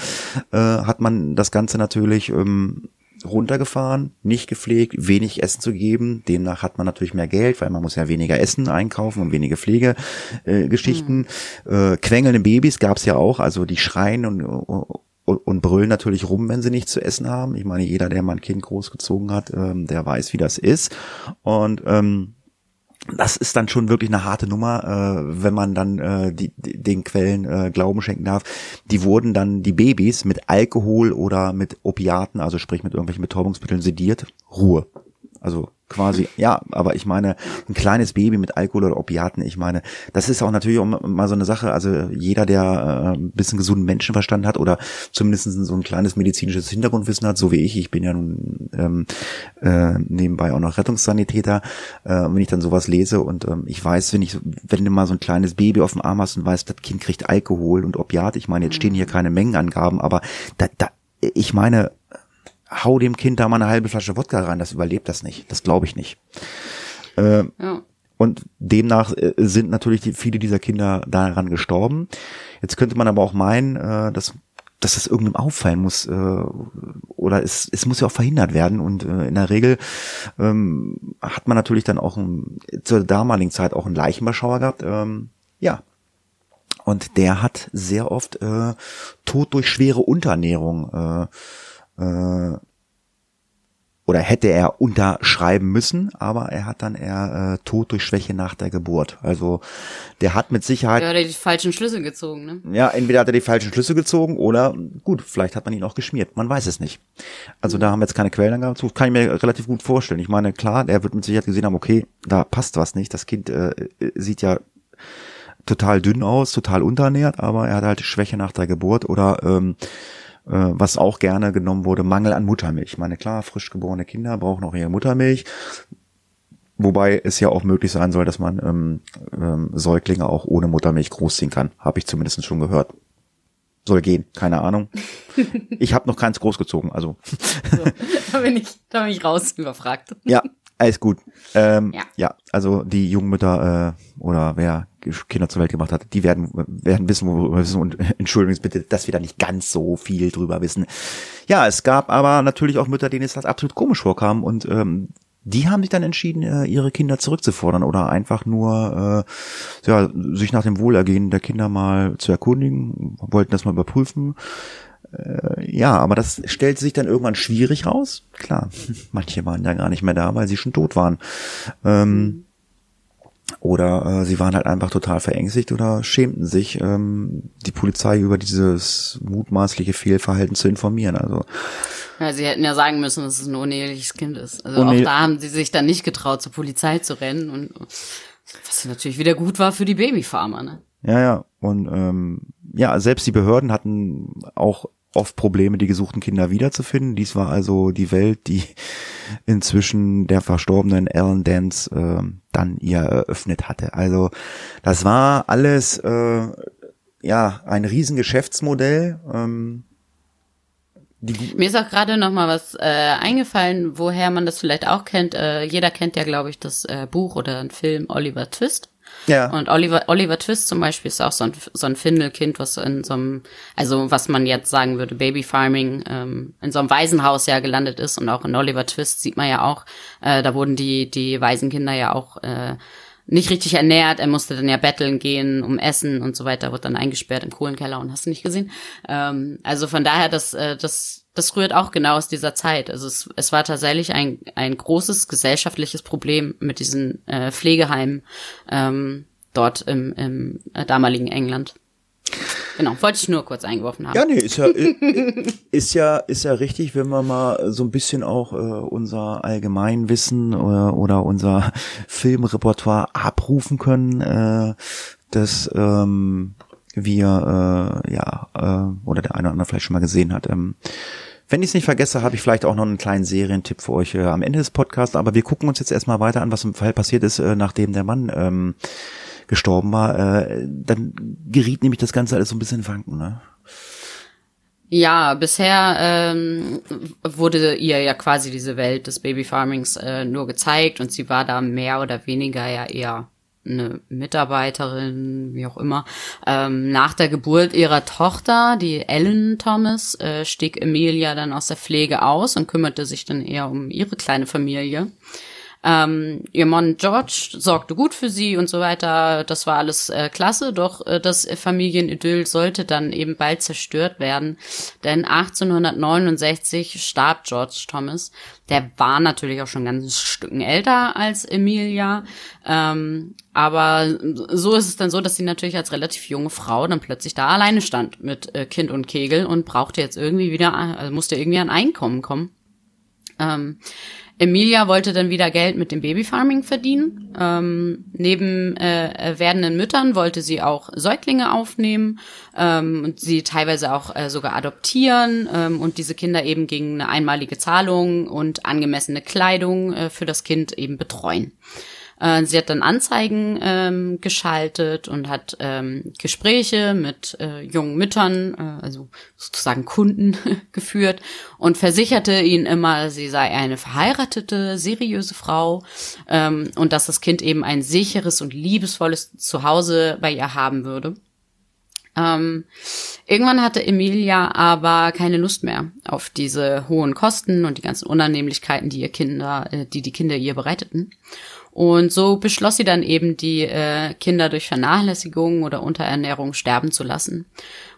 äh, hat man das Ganze natürlich ähm, runtergefahren, nicht gepflegt, wenig Essen zu geben. Demnach hat man natürlich mehr Geld, weil man muss ja weniger Essen einkaufen und weniger Pflegegeschichten. Äh, mhm. äh, quengelnde Babys gab's ja auch, also die schreien und, und, und brüllen natürlich rum, wenn sie nichts zu essen haben. Ich meine, jeder, der mal ein Kind großgezogen hat, ähm, der weiß, wie das ist. Und ähm, das ist dann schon wirklich eine harte Nummer, äh, wenn man dann äh, die, den Quellen äh, Glauben schenken darf. Die wurden dann die Babys mit Alkohol oder mit Opiaten, also sprich mit irgendwelchen Betäubungsmitteln sediert. Ruhe. Also quasi, ja, aber ich meine, ein kleines Baby mit Alkohol oder Opiaten, ich meine, das ist auch natürlich auch mal so eine Sache, also jeder, der äh, ein bisschen gesunden Menschenverstand hat oder zumindest so ein kleines medizinisches Hintergrundwissen hat, so wie ich, ich bin ja nun ähm, äh, nebenbei auch noch Rettungssanitäter, äh, wenn ich dann sowas lese und ähm, ich weiß, wenn ich, wenn du mal so ein kleines Baby auf dem Arm hast und weißt, das Kind kriegt Alkohol und Opiat, ich meine, jetzt stehen hier keine Mengenangaben, aber da, da, ich meine, hau dem Kind da mal eine halbe Flasche Wodka rein, das überlebt das nicht. Das glaube ich nicht. Äh, ja. Und demnach äh, sind natürlich die, viele dieser Kinder daran gestorben. Jetzt könnte man aber auch meinen, äh, dass dass das irgendeinem auffallen muss äh, oder es, es muss ja auch verhindert werden und äh, in der Regel ähm, hat man natürlich dann auch ein, zur damaligen Zeit auch einen Leichenbeschauer gehabt. Ähm, ja, und der hat sehr oft äh, Tod durch schwere Unterernährung äh, äh, oder hätte er unterschreiben müssen, aber er hat dann eher äh, Tod durch Schwäche nach der Geburt. Also der hat mit Sicherheit. Ja, hat er die falschen Schlüsse gezogen, ne? Ja, entweder hat er die falschen Schlüsse gezogen oder gut, vielleicht hat man ihn auch geschmiert. Man weiß es nicht. Also da haben wir jetzt keine Quellenangaben zu. Kann ich mir relativ gut vorstellen. Ich meine, klar, der wird mit Sicherheit gesehen haben, okay, da passt was nicht. Das Kind äh, sieht ja total dünn aus, total unterernährt, aber er hat halt Schwäche nach der Geburt oder ähm, äh, was auch gerne genommen wurde, Mangel an Muttermilch. Ich meine, klar, frisch geborene Kinder brauchen auch ihre Muttermilch. Wobei es ja auch möglich sein soll, dass man ähm, ähm, Säuglinge auch ohne Muttermilch großziehen kann. Habe ich zumindest schon gehört. Soll gehen, keine Ahnung. Ich habe noch keins großgezogen, also. So, da bin ich, da bin ich raus überfragt. Ja, alles gut. Ähm, ja. ja, also die Jungmütter äh, oder wer Kinder zur Welt gemacht hat, die werden werden wissen, wo wir wissen und entschuldigen bitte, dass wir da nicht ganz so viel drüber wissen. Ja, es gab aber natürlich auch Mütter, denen es das absolut komisch vorkam und ähm, die haben sich dann entschieden, äh, ihre Kinder zurückzufordern oder einfach nur äh, ja, sich nach dem Wohlergehen der Kinder mal zu erkundigen, wollten das mal überprüfen. Äh, ja, aber das stellt sich dann irgendwann schwierig raus. Klar, manche waren ja gar nicht mehr da, weil sie schon tot waren. Ähm, oder äh, sie waren halt einfach total verängstigt oder schämten sich, ähm, die Polizei über dieses mutmaßliche Fehlverhalten zu informieren. Also ja, sie hätten ja sagen müssen, dass es ein uneheliches Kind ist. Also auch da haben sie sich dann nicht getraut, zur Polizei zu rennen und was natürlich wieder gut war für die Babyfarmer. Ne? Ja, ja. Und ähm, ja, selbst die Behörden hatten auch oft Probleme, die gesuchten Kinder wiederzufinden. Dies war also die Welt, die inzwischen der verstorbenen Ellen Dance äh, dann ihr eröffnet hatte. Also das war alles äh, ja ein Riesengeschäftsmodell. Ähm, Mir ist auch gerade noch mal was äh, eingefallen, woher man das vielleicht auch kennt. Äh, jeder kennt ja, glaube ich, das äh, Buch oder ein Film Oliver Twist. Ja. Und Oliver, Oliver Twist zum Beispiel ist auch so ein, so ein Findelkind, was in so einem, also was man jetzt sagen würde, Baby Farming, ähm, in so einem Waisenhaus ja gelandet ist. Und auch in Oliver Twist sieht man ja auch, äh, da wurden die, die Waisenkinder ja auch äh, nicht richtig ernährt. Er musste dann ja betteln gehen um Essen und so weiter, wird dann eingesperrt im Kohlenkeller und hast du nicht gesehen. Ähm, also von daher, das, äh, das, das rührt auch genau aus dieser Zeit. Also es, es war tatsächlich ein, ein großes gesellschaftliches Problem mit diesen äh, Pflegeheimen ähm, dort im, im äh, damaligen England. Genau, wollte ich nur kurz eingeworfen haben. Ja, nee, ist ja, ist ja, ist ja richtig, wenn wir mal so ein bisschen auch äh, unser Allgemeinwissen äh, oder unser Filmrepertoire abrufen können, äh, dass ähm, wir, äh, ja, äh, oder der eine oder andere vielleicht schon mal gesehen hat. Ähm, wenn ich es nicht vergesse, habe ich vielleicht auch noch einen kleinen Serientipp für euch äh, am Ende des Podcasts, aber wir gucken uns jetzt erstmal weiter an, was im Fall passiert ist, äh, nachdem der Mann ähm, gestorben war, äh, dann geriet nämlich das Ganze alles so ein bisschen in Wanken, ne? Ja, bisher ähm, wurde ihr ja quasi diese Welt des Babyfarmings äh, nur gezeigt und sie war da mehr oder weniger ja eher eine Mitarbeiterin, wie auch immer. Ähm, nach der Geburt ihrer Tochter, die Ellen Thomas, äh, stieg Emilia dann aus der Pflege aus und kümmerte sich dann eher um ihre kleine Familie. Ähm, ihr Mann George sorgte gut für sie und so weiter. Das war alles äh, klasse, doch äh, das Familienidyll sollte dann eben bald zerstört werden. Denn 1869 starb George Thomas. Der war natürlich auch schon ganz Stücken älter als Emilia. Ähm, aber so ist es dann so, dass sie natürlich als relativ junge Frau dann plötzlich da alleine stand mit äh, Kind und Kegel und brauchte jetzt irgendwie wieder, also musste irgendwie an Einkommen kommen. Ähm, Emilia wollte dann wieder Geld mit dem Babyfarming verdienen. Ähm, neben äh, werdenden Müttern wollte sie auch Säuglinge aufnehmen ähm, und sie teilweise auch äh, sogar adoptieren ähm, und diese Kinder eben gegen eine einmalige Zahlung und angemessene Kleidung äh, für das Kind eben betreuen. Äh, sie hat dann Anzeigen ähm, geschaltet und hat ähm, Gespräche mit äh, jungen Müttern, äh, also sozusagen Kunden geführt und versicherte ihnen immer, sie sei eine verheiratete, seriöse Frau ähm, und dass das Kind eben ein sicheres und liebesvolles Zuhause bei ihr haben würde. Ähm, irgendwann hatte Emilia aber keine Lust mehr auf diese hohen Kosten und die ganzen Unannehmlichkeiten, die ihr Kinder, äh, die die Kinder ihr bereiteten. Und so beschloss sie dann eben, die äh, Kinder durch Vernachlässigung oder Unterernährung sterben zu lassen.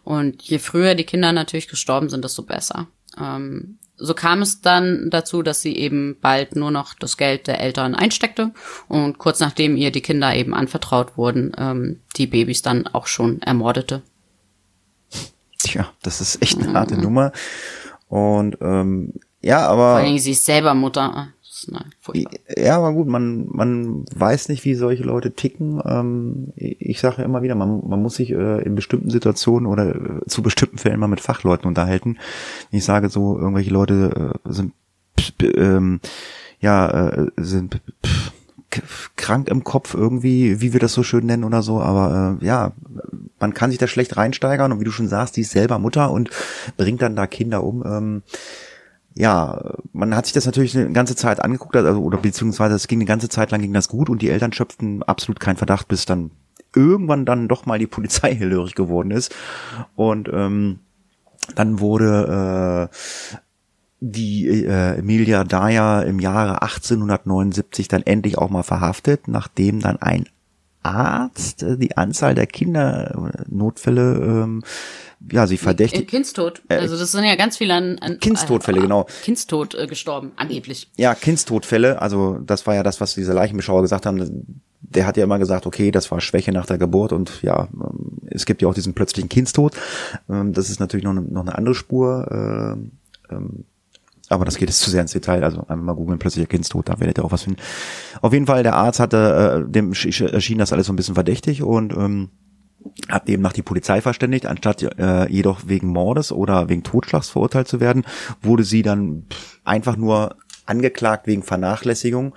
Und je früher die Kinder natürlich gestorben sind, desto besser. Ähm, so kam es dann dazu, dass sie eben bald nur noch das Geld der Eltern einsteckte und kurz nachdem ihr die Kinder eben anvertraut wurden, ähm, die Babys dann auch schon ermordete. Tja, das ist echt eine harte mhm. Nummer. Und ähm, ja, aber. Vor allem, sie ist selber Mutter nein, Ja, aber gut, man, man weiß nicht, wie solche Leute ticken. Ähm, ich sage ja immer wieder, man, man muss sich äh, in bestimmten Situationen oder äh, zu bestimmten Fällen mal mit Fachleuten unterhalten. Ich sage so, irgendwelche Leute äh, sind ähm, ja, äh, sind krank im Kopf irgendwie, wie wir das so schön nennen oder so, aber äh, ja, man kann sich da schlecht reinsteigern und wie du schon sagst, die ist selber Mutter und bringt dann da Kinder um. Ähm, ja, man hat sich das natürlich eine ganze Zeit angeguckt, also oder beziehungsweise es ging eine ganze Zeit lang ging das gut und die Eltern schöpften absolut keinen Verdacht, bis dann irgendwann dann doch mal die Polizei hellhörig geworden ist. Und ähm, dann wurde äh, die äh, Emilia Daya im Jahre 1879 dann endlich auch mal verhaftet, nachdem dann ein Arzt äh, die Anzahl der Kindernotfälle ähm, ja, sie verdächtigt. Äh, Kindstod. Äh, also das sind ja ganz viele an, an Kindstodfälle, äh, genau. Kindstod äh, gestorben, angeblich. Ja, Kindstodfälle. Also das war ja das, was diese Leichenbeschauer gesagt haben. Der hat ja immer gesagt, okay, das war Schwäche nach der Geburt und ja, ähm, es gibt ja auch diesen plötzlichen Kindstod. Ähm, das ist natürlich noch eine, noch eine andere Spur. Äh, ähm, aber das geht jetzt zu sehr ins Detail. Also einmal mal googeln, plötzlicher Kindstod, da werdet ihr auch was finden. Auf jeden Fall, der Arzt hatte, äh, dem erschien das alles so ein bisschen verdächtig und hat demnach die Polizei verständigt, anstatt äh, jedoch wegen Mordes oder wegen Totschlags verurteilt zu werden, wurde sie dann einfach nur angeklagt wegen Vernachlässigung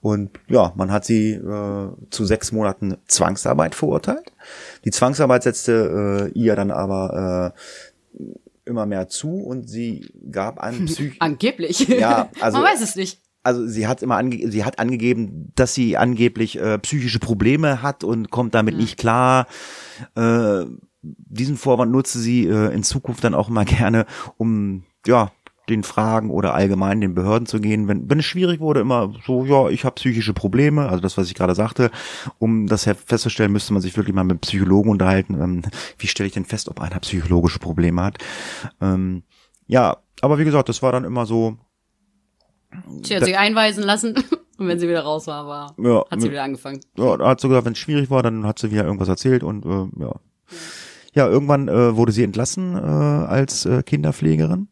und ja, man hat sie äh, zu sechs Monaten Zwangsarbeit verurteilt. Die Zwangsarbeit setzte äh, ihr dann aber äh, immer mehr zu und sie gab an Psych Angeblich. Ja, also man weiß es nicht also sie hat immer ange sie hat angegeben, dass sie angeblich äh, psychische Probleme hat und kommt damit mhm. nicht klar. Äh, diesen Vorwand nutze sie äh, in Zukunft dann auch mal gerne, um ja den Fragen oder allgemein den Behörden zu gehen. Wenn, wenn es schwierig wurde, immer so, ja, ich habe psychische Probleme, also das, was ich gerade sagte. Um das festzustellen, müsste man sich wirklich mal mit Psychologen unterhalten. Ähm, wie stelle ich denn fest, ob einer psychologische Probleme hat? Ähm, ja, aber wie gesagt, das war dann immer so. Sie hat sich einweisen lassen und wenn sie wieder raus war, war Ja, hat sie wieder angefangen. Ja, da hat sie gesagt, wenn es schwierig war, dann hat sie wieder irgendwas erzählt und äh, ja. Ja, irgendwann äh, wurde sie entlassen äh, als äh, Kinderpflegerin.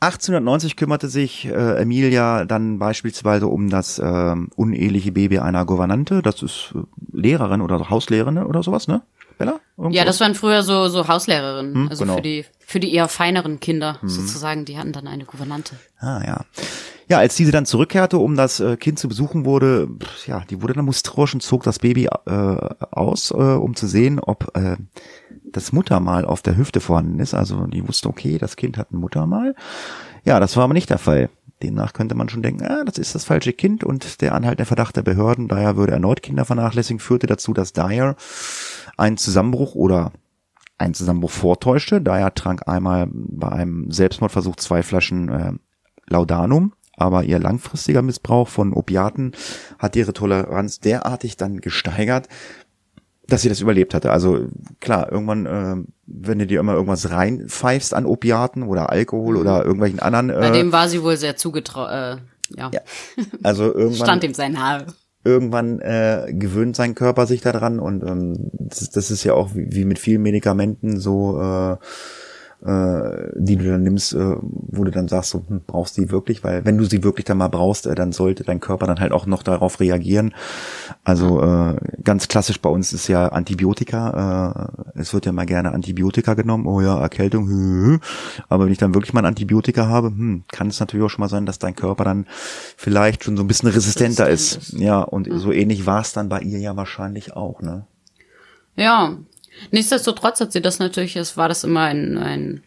1890 kümmerte sich äh, Emilia dann beispielsweise um das ähm, uneheliche Baby einer Gouvernante. Das ist äh, Lehrerin oder Hauslehrerin oder sowas, ne? Bella? Irgendwas? Ja, das waren früher so, so Hauslehrerinnen, Hm, also genau. für die, für die eher feineren Kinder sozusagen, die hatten dann eine Gouvernante. Ah, ja. Ja, als diese dann zurückkehrte, um das äh, Kind zu besuchen, wurde, ja, die wurde dann misstrauisch und zog das Baby äh, aus, äh, um zu sehen, ob äh, das Muttermal auf der Hüfte vorhanden ist. Also die wusste, okay, das Kind hat ein Muttermal. Ja, das war aber nicht der Fall. Demnach könnte man schon denken, ah, das ist das falsche Kind und der anhaltende Verdacht der Behörden, daher würde erneut Kinder vernachlässigen, führte dazu, dass Dyer einen Zusammenbruch oder einen Zusammenbruch vortäuschte. Dyer trank einmal bei einem Selbstmordversuch zwei Flaschen äh, Laudanum, aber ihr langfristiger Missbrauch von Opiaten hat ihre Toleranz derartig dann gesteigert, dass sie das überlebt hatte. Also klar, irgendwann, äh, wenn du dir immer irgendwas reinpfeifst an Opiaten oder Alkohol oder irgendwelchen anderen, Bei äh, dem war sie wohl sehr zugetraut, äh, ja, ja, also irgendwann stand ihm sein Haar. irgendwann äh, gewöhnt sein Körper sich daran und ähm, das, das ist ja auch wie, wie mit vielen Medikamenten so, äh, äh, die du dann nimmst, äh, wo du dann sagst, so, hm, brauchst du die wirklich? Weil wenn du sie wirklich dann mal brauchst, äh, dann sollte dein Körper dann halt auch noch darauf reagieren. Also äh, ganz klassisch bei uns ist ja Antibiotika. Äh, es wird ja mal gerne Antibiotika genommen. Oh ja, Erkältung. Hü, hü. Aber wenn ich dann wirklich mal ein Antibiotika habe, hm, kann es natürlich auch schon mal sein, dass dein Körper dann vielleicht schon so ein bisschen resistenter Resistent ist. Ja, und so ähnlich war es dann bei ihr ja wahrscheinlich auch, ne? Ja, nichtsdestotrotz hat sie das natürlich, es war das immer ein, ein,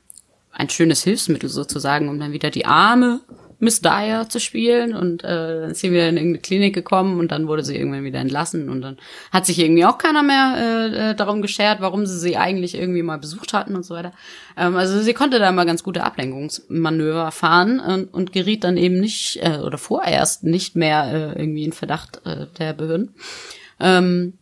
ein schönes Hilfsmittel sozusagen, um dann wieder die arme Miss Dyer zu spielen und äh, dann ist sie wieder in irgendeine Klinik gekommen und dann wurde sie irgendwann wieder entlassen und dann hat sich irgendwie auch keiner mehr äh, äh, darum geschert, warum sie sie eigentlich irgendwie mal besucht hatten und so weiter. Ähm, also sie konnte da mal ganz gute Ablenkungsmanöver fahren und, und geriet dann eben nicht äh, oder vorerst nicht mehr äh, irgendwie in Verdacht äh, der Behörden. Ähm,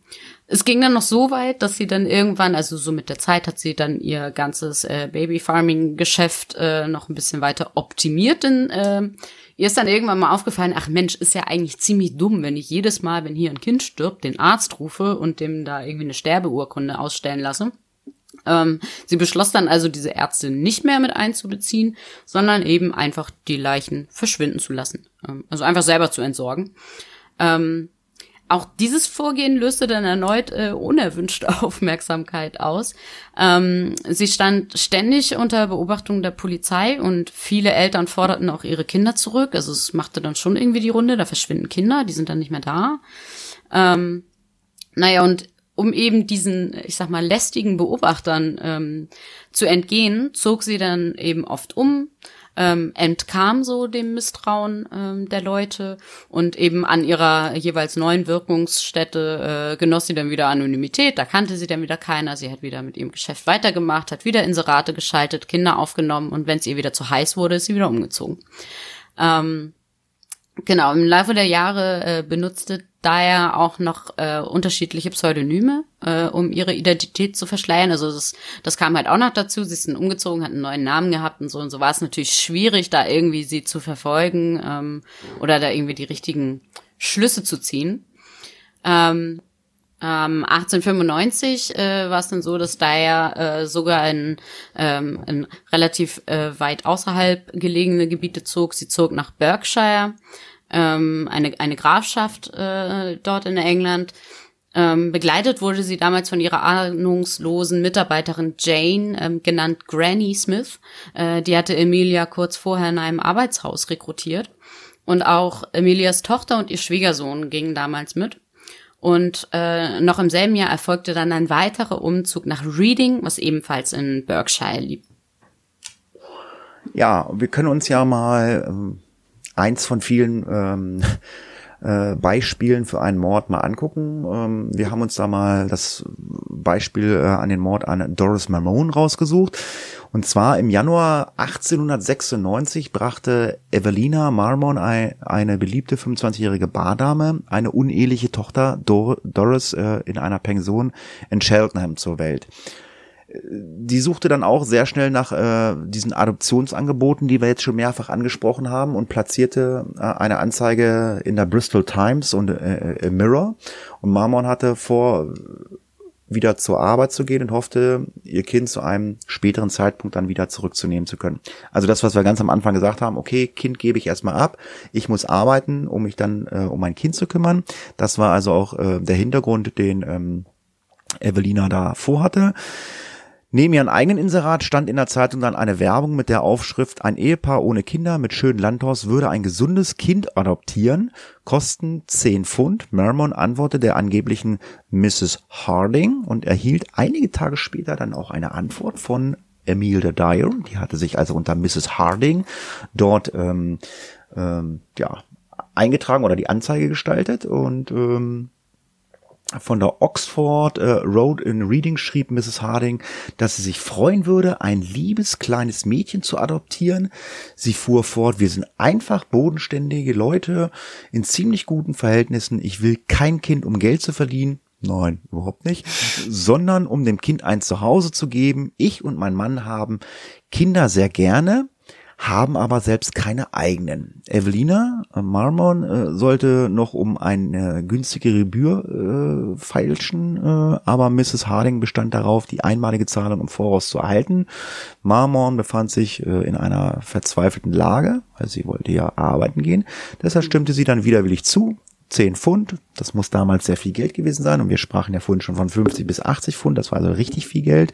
es ging dann noch so weit, dass sie dann irgendwann, also so mit der Zeit hat sie dann ihr ganzes äh, Baby-Farming-Geschäft äh, noch ein bisschen weiter optimiert. Denn äh, ihr ist dann irgendwann mal aufgefallen, ach Mensch, ist ja eigentlich ziemlich dumm, wenn ich jedes Mal, wenn hier ein Kind stirbt, den Arzt rufe und dem da irgendwie eine Sterbeurkunde ausstellen lasse. Ähm, sie beschloss dann also, diese Ärztin nicht mehr mit einzubeziehen, sondern eben einfach die Leichen verschwinden zu lassen. Ähm, also einfach selber zu entsorgen. Ähm, auch dieses Vorgehen löste dann erneut äh, unerwünschte Aufmerksamkeit aus. Ähm, sie stand ständig unter Beobachtung der Polizei und viele Eltern forderten auch ihre Kinder zurück. Also es machte dann schon irgendwie die Runde, da verschwinden Kinder, die sind dann nicht mehr da. Ähm, naja, und um eben diesen, ich sag mal, lästigen Beobachtern ähm, zu entgehen, zog sie dann eben oft um, ähm, entkam so dem Misstrauen ähm, der Leute und eben an ihrer jeweils neuen Wirkungsstätte äh, genoss sie dann wieder Anonymität, da kannte sie dann wieder keiner, sie hat wieder mit ihrem Geschäft weitergemacht, hat wieder Inserate geschaltet, Kinder aufgenommen und wenn es ihr wieder zu heiß wurde, ist sie wieder umgezogen. Ähm, Genau, im Laufe der Jahre äh, benutzte Dyer auch noch äh, unterschiedliche Pseudonyme, äh, um ihre Identität zu verschleiern. Also das, das kam halt auch noch dazu. Sie dann umgezogen, hat einen neuen Namen gehabt und so. Und so war es natürlich schwierig, da irgendwie sie zu verfolgen ähm, oder da irgendwie die richtigen Schlüsse zu ziehen. Ähm, ähm, 1895 äh, war es dann so, dass Dyer äh, sogar in, ähm, in relativ äh, weit außerhalb gelegene Gebiete zog. Sie zog nach Berkshire, ähm, eine, eine Grafschaft äh, dort in England. Ähm, begleitet wurde sie damals von ihrer ahnungslosen Mitarbeiterin Jane, ähm, genannt Granny Smith. Äh, die hatte Emilia kurz vorher in einem Arbeitshaus rekrutiert. Und auch Emilias Tochter und ihr Schwiegersohn gingen damals mit. Und äh, noch im selben Jahr erfolgte dann ein weiterer Umzug nach Reading, was ebenfalls in Berkshire liegt. Ja, wir können uns ja mal ähm, eins von vielen ähm, äh, Beispielen für einen Mord mal angucken. Ähm, wir haben uns da mal das Beispiel äh, an den Mord an Doris Marmone rausgesucht. Und zwar im Januar 1896 brachte Evelina Marmon, eine beliebte 25-jährige Bardame, eine uneheliche Tochter Dor Doris äh, in einer Pension in Cheltenham zur Welt. Die suchte dann auch sehr schnell nach äh, diesen Adoptionsangeboten, die wir jetzt schon mehrfach angesprochen haben, und platzierte äh, eine Anzeige in der Bristol Times und äh, Mirror. Und Marmon hatte vor, wieder zur Arbeit zu gehen und hoffte, ihr Kind zu einem späteren Zeitpunkt dann wieder zurückzunehmen zu können. Also das, was wir ganz am Anfang gesagt haben, okay, Kind gebe ich erstmal ab, ich muss arbeiten, um mich dann äh, um mein Kind zu kümmern. Das war also auch äh, der Hintergrund, den ähm, Evelina da vorhatte. Neben ihrem eigenen Inserat stand in der Zeitung dann eine Werbung mit der Aufschrift Ein Ehepaar ohne Kinder mit schönem Landhaus würde ein gesundes Kind adoptieren, kosten 10 Pfund. Mermon antwortete der angeblichen Mrs. Harding und erhielt einige Tage später dann auch eine Antwort von Emilia Dyer. Die hatte sich also unter Mrs. Harding dort ähm, ähm, ja, eingetragen oder die Anzeige gestaltet und ähm, von der Oxford äh, Road in Reading schrieb Mrs. Harding, dass sie sich freuen würde, ein liebes kleines Mädchen zu adoptieren. Sie fuhr fort, wir sind einfach bodenständige Leute in ziemlich guten Verhältnissen. Ich will kein Kind, um Geld zu verdienen. Nein, überhaupt nicht. Sondern um dem Kind ein Zuhause zu geben. Ich und mein Mann haben Kinder sehr gerne haben aber selbst keine eigenen. Evelina äh, Marmon äh, sollte noch um eine günstige Gebühr äh, feilschen, äh, aber Mrs. Harding bestand darauf, die einmalige Zahlung im Voraus zu erhalten. Marmon befand sich äh, in einer verzweifelten Lage, weil sie wollte ja arbeiten gehen. Deshalb stimmte sie dann widerwillig zu. 10 Pfund, das muss damals sehr viel Geld gewesen sein und wir sprachen ja vorhin schon von 50 bis 80 Pfund, das war also richtig viel Geld.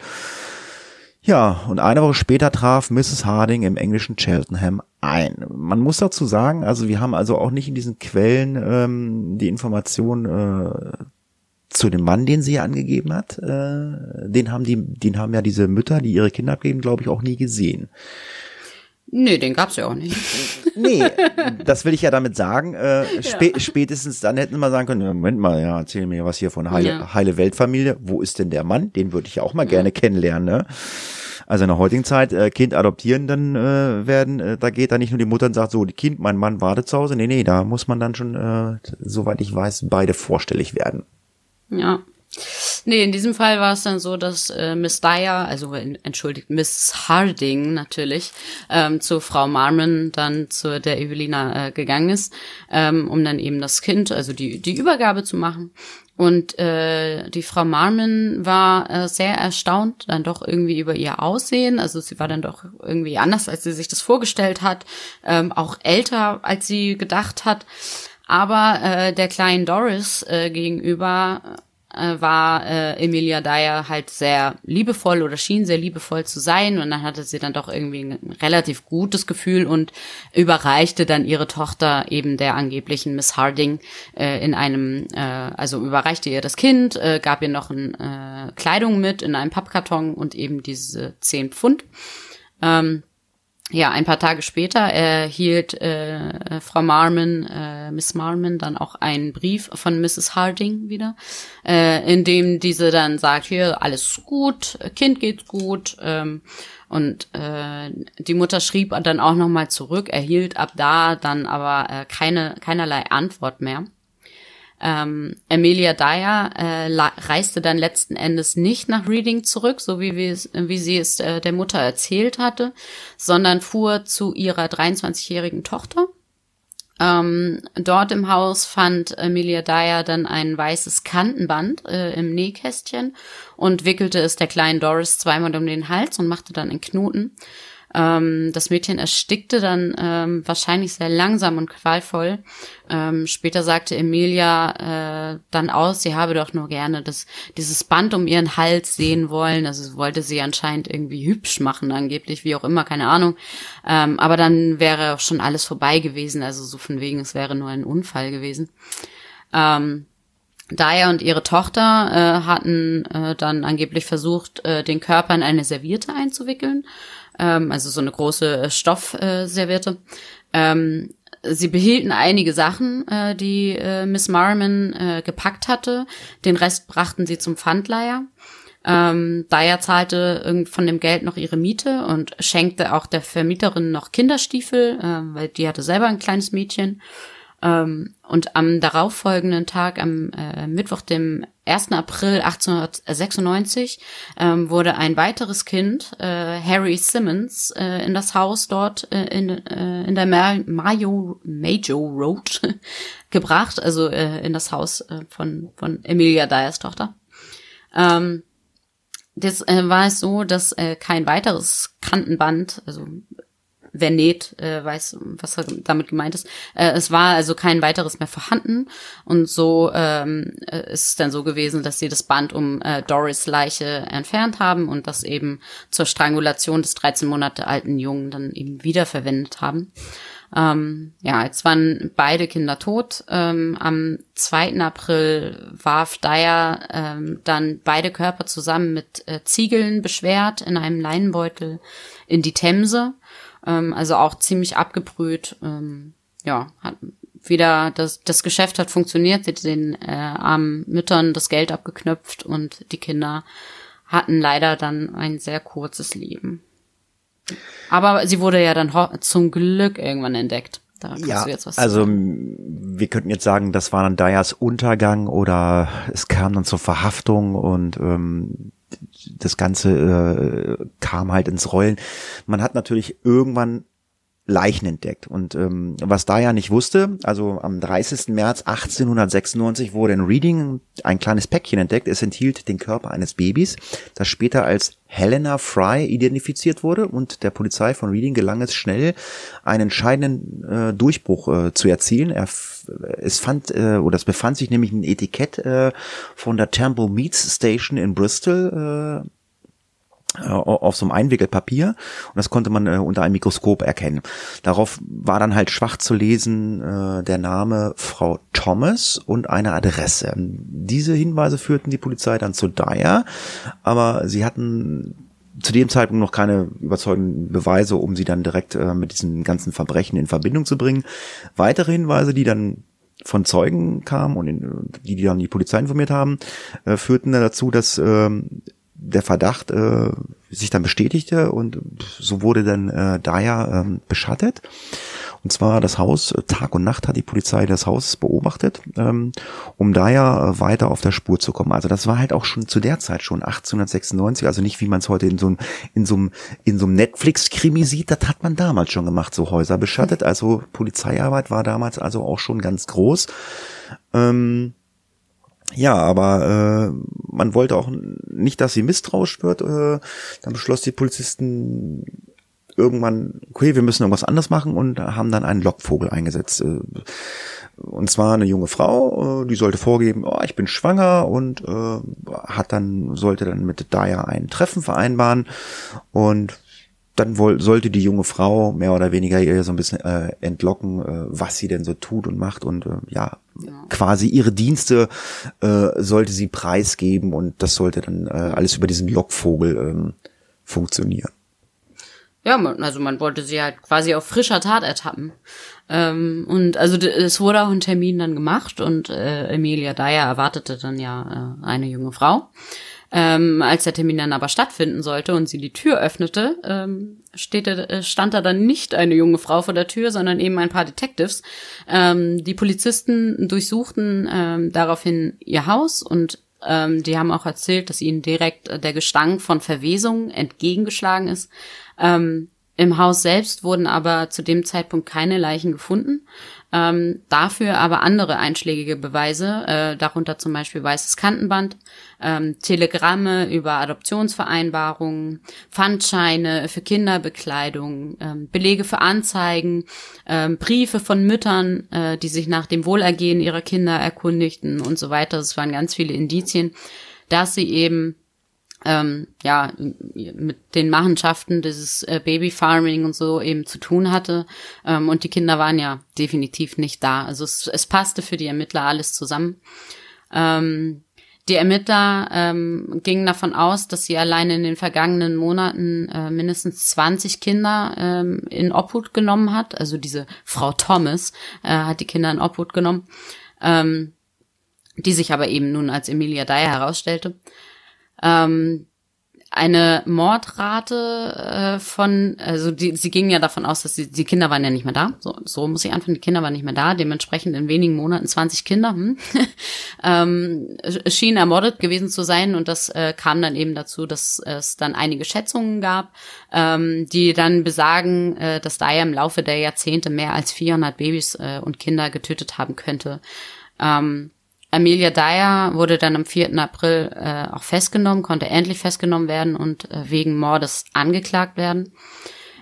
Ja, und eine Woche später traf Mrs. Harding im englischen Cheltenham ein. Man muss dazu sagen, also wir haben also auch nicht in diesen Quellen ähm, die Information äh, zu dem Mann, den sie angegeben hat. Äh, den haben die, den haben ja diese Mütter, die ihre Kinder abgeben, glaube ich, auch nie gesehen. Nee, den gab's ja auch nicht. nee, das will ich ja damit sagen. Äh, spä ja. Spätestens dann hätten wir sagen können, Moment mal, ja, erzähl mir was hier von Heile, ja. Heile Weltfamilie. Wo ist denn der Mann? Den würde ich ja auch mal ja. gerne kennenlernen. Ne? Also in der heutigen Zeit, äh, Kind adoptieren dann äh, werden, äh, da geht da nicht nur die Mutter und sagt so, die Kind, mein Mann wartet zu Hause. Nee, nee, da muss man dann schon, äh, soweit ich weiß, beide vorstellig werden. Ja. Nee, in diesem Fall war es dann so, dass äh, Miss Dyer, also entschuldigt, Miss Harding natürlich, ähm, zu Frau Marmon dann zu der Evelina äh, gegangen ist, ähm, um dann eben das Kind, also die, die Übergabe zu machen. Und äh, die Frau Marmon war äh, sehr erstaunt dann doch irgendwie über ihr Aussehen. Also sie war dann doch irgendwie anders, als sie sich das vorgestellt hat, ähm, auch älter, als sie gedacht hat. Aber äh, der kleinen Doris äh, gegenüber äh, war äh, Emilia Dyer halt sehr liebevoll oder schien sehr liebevoll zu sein und dann hatte sie dann doch irgendwie ein relativ gutes Gefühl und überreichte dann ihre Tochter eben der angeblichen Miss Harding äh, in einem, äh, also überreichte ihr das Kind, äh, gab ihr noch ein, äh, Kleidung mit in einem Pappkarton und eben diese zehn Pfund. Ähm, ja, ein paar Tage später erhielt äh, Frau Marmon, äh, Miss Marmon, dann auch einen Brief von Mrs. Harding wieder, äh, in dem diese dann sagt, hier, alles gut, Kind geht's gut. Ähm, und äh, die Mutter schrieb dann auch nochmal zurück, erhielt ab da dann aber äh, keine, keinerlei Antwort mehr. Ähm, Amelia Dyer äh, reiste dann letzten Endes nicht nach Reading zurück, so wie, wie sie es äh, der Mutter erzählt hatte, sondern fuhr zu ihrer 23-jährigen Tochter. Ähm, dort im Haus fand Amelia Dyer dann ein weißes Kantenband äh, im Nähkästchen und wickelte es der kleinen Doris zweimal um den Hals und machte dann einen Knoten. Ähm, das Mädchen erstickte dann ähm, wahrscheinlich sehr langsam und qualvoll. Ähm, später sagte Emilia äh, dann aus, sie habe doch nur gerne das, dieses Band um ihren Hals sehen wollen. Also wollte sie anscheinend irgendwie hübsch machen, angeblich, wie auch immer, keine Ahnung. Ähm, aber dann wäre auch schon alles vorbei gewesen. Also so von wegen, es wäre nur ein Unfall gewesen. Ähm, Daya und ihre Tochter äh, hatten äh, dann angeblich versucht, äh, den Körper in eine Serviette einzuwickeln ähm, also so eine große äh, Stoffserviette. Ähm, sie behielten einige Sachen, äh, die äh, Miss Marmon äh, gepackt hatte. Den Rest brachten sie zum Pfandleiher. Ähm, Daya zahlte von dem Geld noch ihre Miete und schenkte auch der Vermieterin noch Kinderstiefel, äh, weil die hatte selber ein kleines Mädchen. Ähm, und am darauffolgenden Tag, am äh, Mittwoch, dem 1. April 1896, ähm, wurde ein weiteres Kind, äh, Harry Simmons, äh, in das Haus dort äh, in, äh, in der Mayo, Mayo Road gebracht, also äh, in das Haus äh, von, von Emilia Dyers Tochter. Ähm, das äh, war es so, dass äh, kein weiteres Kantenband, also wer näht, äh, weiß, was damit gemeint ist. Äh, es war also kein weiteres mehr vorhanden und so ähm, äh, ist es dann so gewesen, dass sie das Band um äh, Doris Leiche entfernt haben und das eben zur Strangulation des 13 Monate alten Jungen dann eben wiederverwendet haben. Ähm, ja, jetzt waren beide Kinder tot. Ähm, am 2. April warf Dyer ähm, dann beide Körper zusammen mit äh, Ziegeln beschwert in einem Leinenbeutel in die Themse. Ähm, also auch ziemlich abgebrüht. Ähm, ja, hat wieder das, das Geschäft hat funktioniert, sie hat den äh, armen Müttern das Geld abgeknöpft und die Kinder hatten leider dann ein sehr kurzes Leben. Aber sie wurde ja dann zum Glück irgendwann entdeckt. Da ja, also wir könnten jetzt sagen, das war dann Dyers Untergang oder es kam dann zur Verhaftung und ähm, das Ganze äh, kam halt ins Rollen. Man hat natürlich irgendwann Leichen entdeckt. Und ähm, was da ja nicht wusste, also am 30. März 1896 wurde in Reading ein kleines Päckchen entdeckt. Es enthielt den Körper eines Babys, das später als Helena Fry identifiziert wurde. Und der Polizei von Reading gelang es schnell, einen entscheidenden äh, Durchbruch äh, zu erzielen. Er, es fand, äh, oder es befand sich nämlich ein Etikett äh, von der Temple Meats Station in Bristol äh, auf so einem Einwickelpapier und das konnte man äh, unter einem Mikroskop erkennen. Darauf war dann halt schwach zu lesen äh, der Name Frau Thomas und eine Adresse. Diese Hinweise führten die Polizei dann zu Dyer, aber sie hatten zu dem Zeitpunkt noch keine überzeugenden Beweise, um sie dann direkt äh, mit diesen ganzen Verbrechen in Verbindung zu bringen. Weitere Hinweise, die dann von Zeugen kamen und in, die, die dann die Polizei informiert haben, äh, führten dann dazu, dass ähm, der Verdacht äh, sich dann bestätigte und so wurde dann äh, Daya ähm, beschattet. Und zwar das Haus, äh, Tag und Nacht hat die Polizei das Haus beobachtet, ähm, um Daya äh, weiter auf der Spur zu kommen. Also das war halt auch schon zu der Zeit schon 1896, also nicht wie man es heute in so einem in so einem in so einem Netflix-Krimi sieht, das hat man damals schon gemacht, so Häuser beschattet. Also Polizeiarbeit war damals also auch schon ganz groß. Ähm, ja, aber äh, man wollte auch nicht, dass sie misstrauisch wird. Äh, dann beschloss die Polizisten irgendwann, okay, wir müssen irgendwas anderes machen und haben dann einen Lockvogel eingesetzt. Äh, und zwar eine junge Frau, äh, die sollte vorgeben, oh, ich bin schwanger und äh, hat dann, sollte dann mit Daya ein Treffen vereinbaren und dann woll, sollte die junge Frau mehr oder weniger ihr so ein bisschen äh, entlocken, äh, was sie denn so tut und macht und äh, ja, ja, quasi ihre Dienste äh, sollte sie preisgeben und das sollte dann äh, alles über diesen Lockvogel ähm, funktionieren. Ja, also man wollte sie halt quasi auf frischer Tat ertappen. Ähm, und also es wurde auch ein Termin dann gemacht und äh, Emilia Dyer erwartete dann ja äh, eine junge Frau. Ähm, als der Termin dann aber stattfinden sollte und sie die Tür öffnete, ähm, steht, äh, stand da dann nicht eine junge Frau vor der Tür, sondern eben ein paar Detectives. Ähm, die Polizisten durchsuchten ähm, daraufhin ihr Haus und ähm, die haben auch erzählt, dass ihnen direkt äh, der Gestank von Verwesung entgegengeschlagen ist. Ähm, Im Haus selbst wurden aber zu dem Zeitpunkt keine Leichen gefunden. Ähm, dafür aber andere einschlägige Beweise, äh, darunter zum Beispiel weißes Kantenband, ähm, Telegramme über Adoptionsvereinbarungen, Pfandscheine für Kinderbekleidung, ähm, Belege für Anzeigen, ähm, Briefe von Müttern, äh, die sich nach dem Wohlergehen ihrer Kinder erkundigten und so weiter. Es waren ganz viele Indizien, dass sie eben ähm, ja, mit den Machenschaften dieses äh, Babyfarming und so eben zu tun hatte. Ähm, und die Kinder waren ja definitiv nicht da. Also es, es passte für die Ermittler alles zusammen. Ähm, Die Ermittler ähm, gingen davon aus, dass sie allein in den vergangenen Monaten äh, mindestens 20 Kinder ähm, in Obhut genommen hat. Also diese Frau Thomas äh, hat die Kinder in Obhut genommen, ähm, die sich aber eben nun als Emilia Dyer herausstellte. Ähm, eine Mordrate äh, von, also die, sie gingen ja davon aus, dass die, die Kinder waren ja nicht mehr da. So, so muss ich anfangen, die Kinder waren nicht mehr da. Dementsprechend in wenigen Monaten 20 Kinder. Hm. ähm, schienen ermordet gewesen zu sein und das äh, kam dann eben dazu, dass es dann einige Schätzungen gab, ähm, die dann besagen, äh, dass Daya im Laufe der Jahrzehnte mehr als 400 Babys äh, und Kinder getötet haben könnte. Ähm, Amelia Dyer wurde dann am 4. April äh, auch festgenommen, konnte endlich festgenommen werden und äh, wegen Mordes angeklagt werden.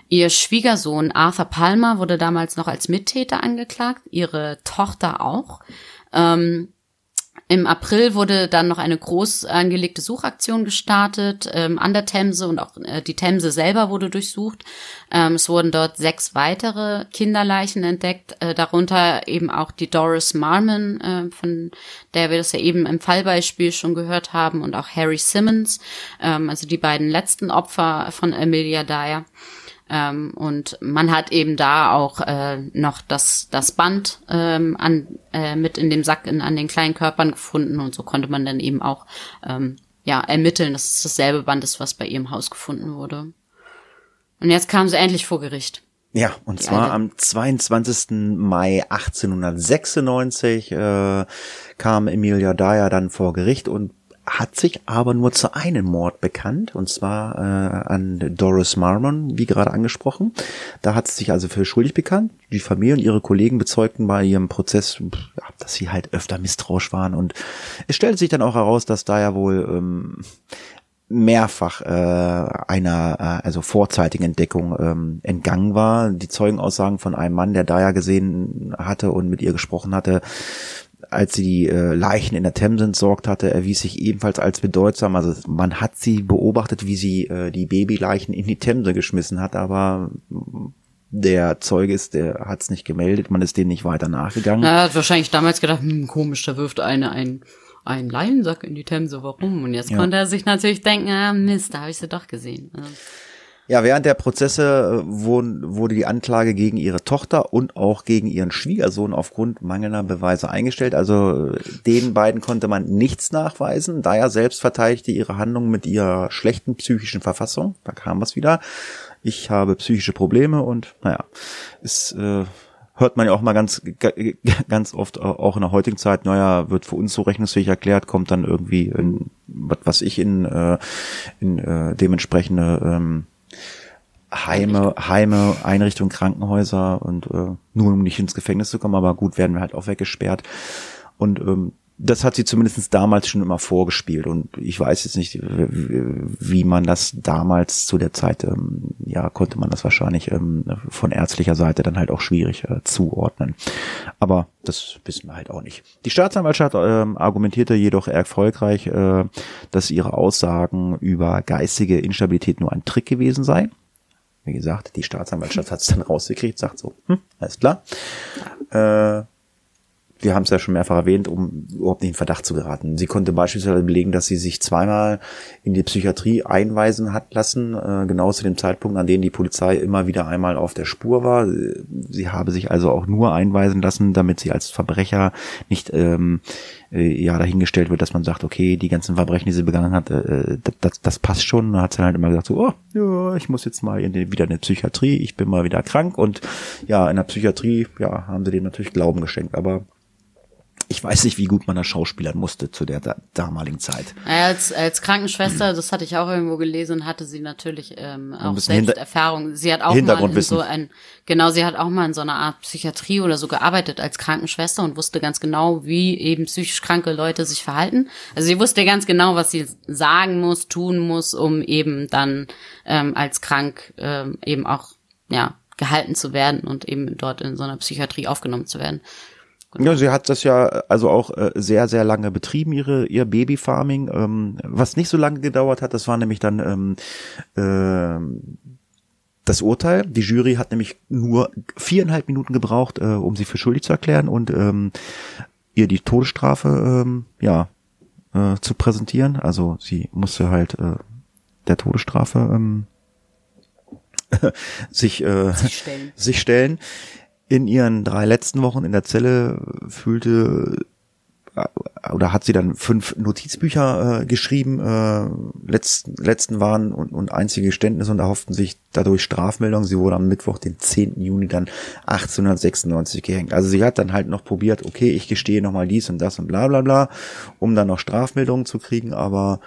Ihr Schwiegersohn Arthur Palmer wurde damals noch als Mittäter angeklagt, ihre Tochter auch. Ähm, im April wurde dann noch eine groß angelegte Suchaktion gestartet ähm, an der Themse und auch äh, die Themse selber wurde durchsucht. Ähm, es wurden dort sechs weitere Kinderleichen entdeckt, äh, darunter eben auch die Doris Marmon, äh, von der wir das ja eben im Fallbeispiel schon gehört haben, und auch Harry Simmons, ähm, also die beiden letzten Opfer von Amelia Dyer. Ähm, und man hat eben da auch äh, noch das, das Band ähm, an, äh, mit in dem Sack in, an den kleinen Körpern gefunden und so konnte man dann eben auch ähm, ja, ermitteln, dass es dasselbe Band ist, was bei ihrem Haus gefunden wurde. Und jetzt kam sie endlich vor Gericht. Ja, und Die zwar Alte. am 22. Mai 1896 äh, kam Emilia Dyer dann vor Gericht und hat sich aber nur zu einem Mord bekannt, und zwar äh, an Doris Marmon, wie gerade angesprochen. Da hat sie sich also für schuldig bekannt. Die Familie und ihre Kollegen bezeugten bei ihrem Prozess, dass sie halt öfter misstrauisch waren. Und es stellte sich dann auch heraus, dass da ja wohl ähm, mehrfach äh, einer äh, also vorzeitigen Entdeckung ähm, entgangen war. Die Zeugenaussagen von einem Mann, der da ja gesehen hatte und mit ihr gesprochen hatte, als sie die äh, Leichen in der Themse entsorgt hatte, erwies sich ebenfalls als bedeutsam. Also man hat sie beobachtet, wie sie äh, die Babyleichen in die Themse geschmissen hat, aber der Zeuge ist, der hat es nicht gemeldet, man ist denen nicht weiter nachgegangen. Er hat wahrscheinlich damals gedacht, hm, komisch, da wirft eine ein einen Leinsack in die Themse, warum? Und jetzt ja. konnte er sich natürlich denken, ah Mist, da habe ich sie doch gesehen. Ja, während der Prozesse äh, wurde die Anklage gegen ihre Tochter und auch gegen ihren Schwiegersohn aufgrund mangelnder Beweise eingestellt. Also äh, den beiden konnte man nichts nachweisen. Daher selbst verteidigte ihre Handlung mit ihrer schlechten psychischen Verfassung. Da kam was wieder. Ich habe psychische Probleme und naja, es äh, hört man ja auch mal ganz ganz oft auch in der heutigen Zeit, naja, wird für uns so rechnungsfähig erklärt, kommt dann irgendwie in, was ich in, äh, in äh, dementsprechende ähm, Heime, Heime, Einrichtungen, Krankenhäuser und äh, nur um nicht ins Gefängnis zu kommen, aber gut, werden wir halt auch weggesperrt. Und ähm, das hat sie zumindest damals schon immer vorgespielt und ich weiß jetzt nicht, wie man das damals zu der Zeit, ähm, ja, konnte man das wahrscheinlich ähm, von ärztlicher Seite dann halt auch schwierig äh, zuordnen. Aber das wissen wir halt auch nicht. Die Staatsanwaltschaft ähm, argumentierte jedoch erfolgreich, äh, dass ihre Aussagen über geistige Instabilität nur ein Trick gewesen sei. Wie gesagt, die Staatsanwaltschaft hat es dann rausgekriegt, sagt so, hm, alles klar. Äh, wir haben es ja schon mehrfach erwähnt, um überhaupt nicht in Verdacht zu geraten. Sie konnte beispielsweise belegen, dass sie sich zweimal in die Psychiatrie einweisen hat lassen, äh, genau zu dem Zeitpunkt, an dem die Polizei immer wieder einmal auf der Spur war. Sie habe sich also auch nur einweisen lassen, damit sie als Verbrecher nicht ähm, äh, ja dahingestellt wird, dass man sagt, okay, die ganzen Verbrechen, die sie begangen hat, äh, das, das passt schon. Dann hat sie halt immer gesagt, so, oh, ja, ich muss jetzt mal in die, wieder in die Psychiatrie, ich bin mal wieder krank und ja, in der Psychiatrie, ja, haben sie dem natürlich Glauben geschenkt, aber ich weiß nicht, wie gut man da schauspielern musste zu der da damaligen Zeit. Als, als Krankenschwester, das hatte ich auch irgendwo gelesen, hatte sie natürlich ähm, auch selbst Erfahrung. Sie hat auch mal in so ein, genau, sie hat auch mal in so einer Art Psychiatrie oder so gearbeitet als Krankenschwester und wusste ganz genau, wie eben psychisch kranke Leute sich verhalten. Also sie wusste ganz genau, was sie sagen muss, tun muss, um eben dann ähm, als krank ähm, eben auch ja gehalten zu werden und eben dort in so einer Psychiatrie aufgenommen zu werden. Genau. Ja, sie hat das ja also auch äh, sehr, sehr lange betrieben, ihre, ihr Babyfarming. Ähm, was nicht so lange gedauert hat, das war nämlich dann ähm, äh, das Urteil. Die Jury hat nämlich nur viereinhalb Minuten gebraucht, äh, um sie für schuldig zu erklären und ähm, ihr die Todesstrafe ähm, ja äh, zu präsentieren. Also sie musste halt äh, der Todesstrafe ähm, sich, äh, Sich stellen. sich stellen. In ihren drei letzten Wochen in der Zelle fühlte äh, oder hat sie dann fünf Notizbücher äh, geschrieben, äh, letzten, letzten waren und, und einzige Geständnisse und erhofften sich dadurch Strafmeldungen. Sie wurde am Mittwoch, den 10. Juni dann 1896 gehängt. Also sie hat dann halt noch probiert, okay, ich gestehe nochmal dies und das und bla bla bla, um dann noch Strafmeldungen zu kriegen, aber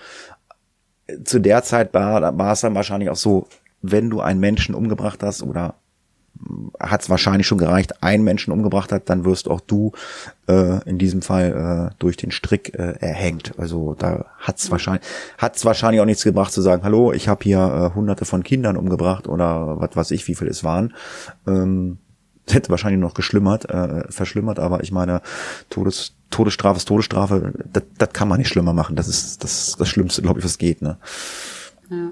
zu der Zeit war, war es dann wahrscheinlich auch so, wenn du einen Menschen umgebracht hast oder hat es wahrscheinlich schon gereicht, einen Menschen umgebracht hat, dann wirst auch du äh, in diesem Fall äh, durch den Strick äh, erhängt. Also da hat es wahrscheinlich hat's wahrscheinlich auch nichts gebracht zu sagen, hallo, ich habe hier äh, hunderte von Kindern umgebracht oder was weiß ich, wie viel es waren. Ähm, hätte wahrscheinlich noch geschlimmert, äh, verschlimmert, aber ich meine, Todes, Todesstrafe ist Todesstrafe, das, das kann man nicht schlimmer machen. Das ist das, das Schlimmste, glaube ich, was geht. Ne? Ja.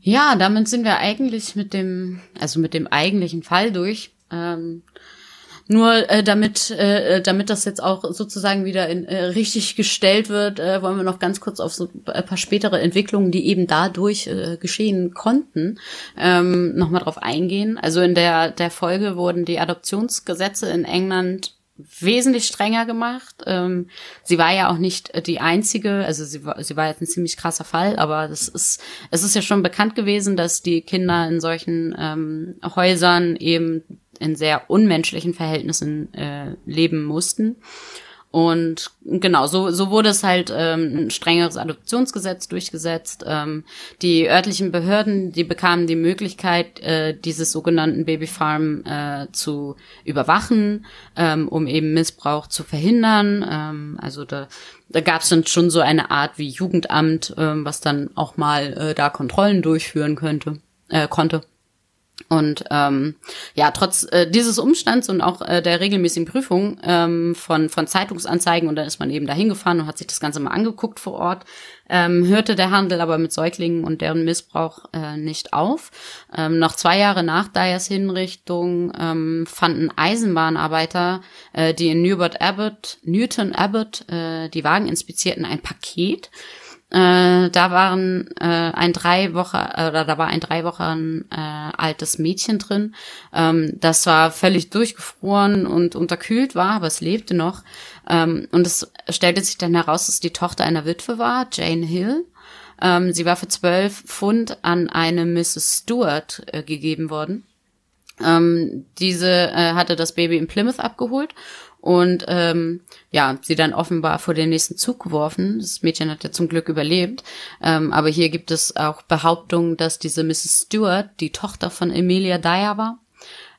Ja, damit sind wir eigentlich mit dem, also mit dem eigentlichen Fall durch. Ähm, nur äh, damit, äh, damit das jetzt auch sozusagen wieder in, äh, richtig gestellt wird, äh, wollen wir noch ganz kurz auf so ein paar spätere Entwicklungen, die eben dadurch äh, geschehen konnten, ähm, nochmal drauf eingehen. Also in der, der Folge wurden die Adoptionsgesetze in England wesentlich strenger gemacht. Ähm, sie war ja auch nicht die einzige, also sie war, sie war jetzt ein ziemlich krasser Fall, aber das ist, es ist ja schon bekannt gewesen, dass die Kinder in solchen ähm, Häusern eben in sehr unmenschlichen Verhältnissen äh, leben mussten. Und genau, so, so wurde es halt ähm, ein strengeres Adoptionsgesetz durchgesetzt. Ähm, die örtlichen Behörden, die bekamen die Möglichkeit, äh, dieses sogenannten Babyfarm äh, zu überwachen, ähm, um eben Missbrauch zu verhindern. Ähm, also da, da gab es dann schon so eine Art wie Jugendamt, ähm, was dann auch mal äh, da Kontrollen durchführen könnte, äh, konnte. Und ähm, ja, trotz äh, dieses Umstands und auch äh, der regelmäßigen Prüfung ähm, von, von Zeitungsanzeigen, und dann ist man eben dahin gefahren und hat sich das Ganze mal angeguckt vor Ort, ähm, hörte der Handel aber mit Säuglingen und deren Missbrauch äh, nicht auf. Ähm, noch zwei Jahre nach Dyers Hinrichtung ähm, fanden Eisenbahnarbeiter, äh, die in Newport Abbott, Newton Abbott äh, die Wagen inspizierten, ein Paket, äh, da waren äh, ein drei Wochen äh, oder da war ein drei Wochen äh, altes Mädchen drin. Ähm, das war völlig durchgefroren und unterkühlt war, aber es lebte noch. Ähm, und es stellte sich dann heraus, dass die Tochter einer Witwe war, Jane Hill. Ähm, sie war für zwölf Pfund an eine Mrs. Stewart äh, gegeben worden. Ähm, diese äh, hatte das Baby in Plymouth abgeholt und ähm, ja, sie dann offenbar vor den nächsten Zug geworfen. Das Mädchen hat ja zum Glück überlebt. Ähm, aber hier gibt es auch Behauptungen, dass diese Mrs. Stewart die Tochter von Emilia Dyer war.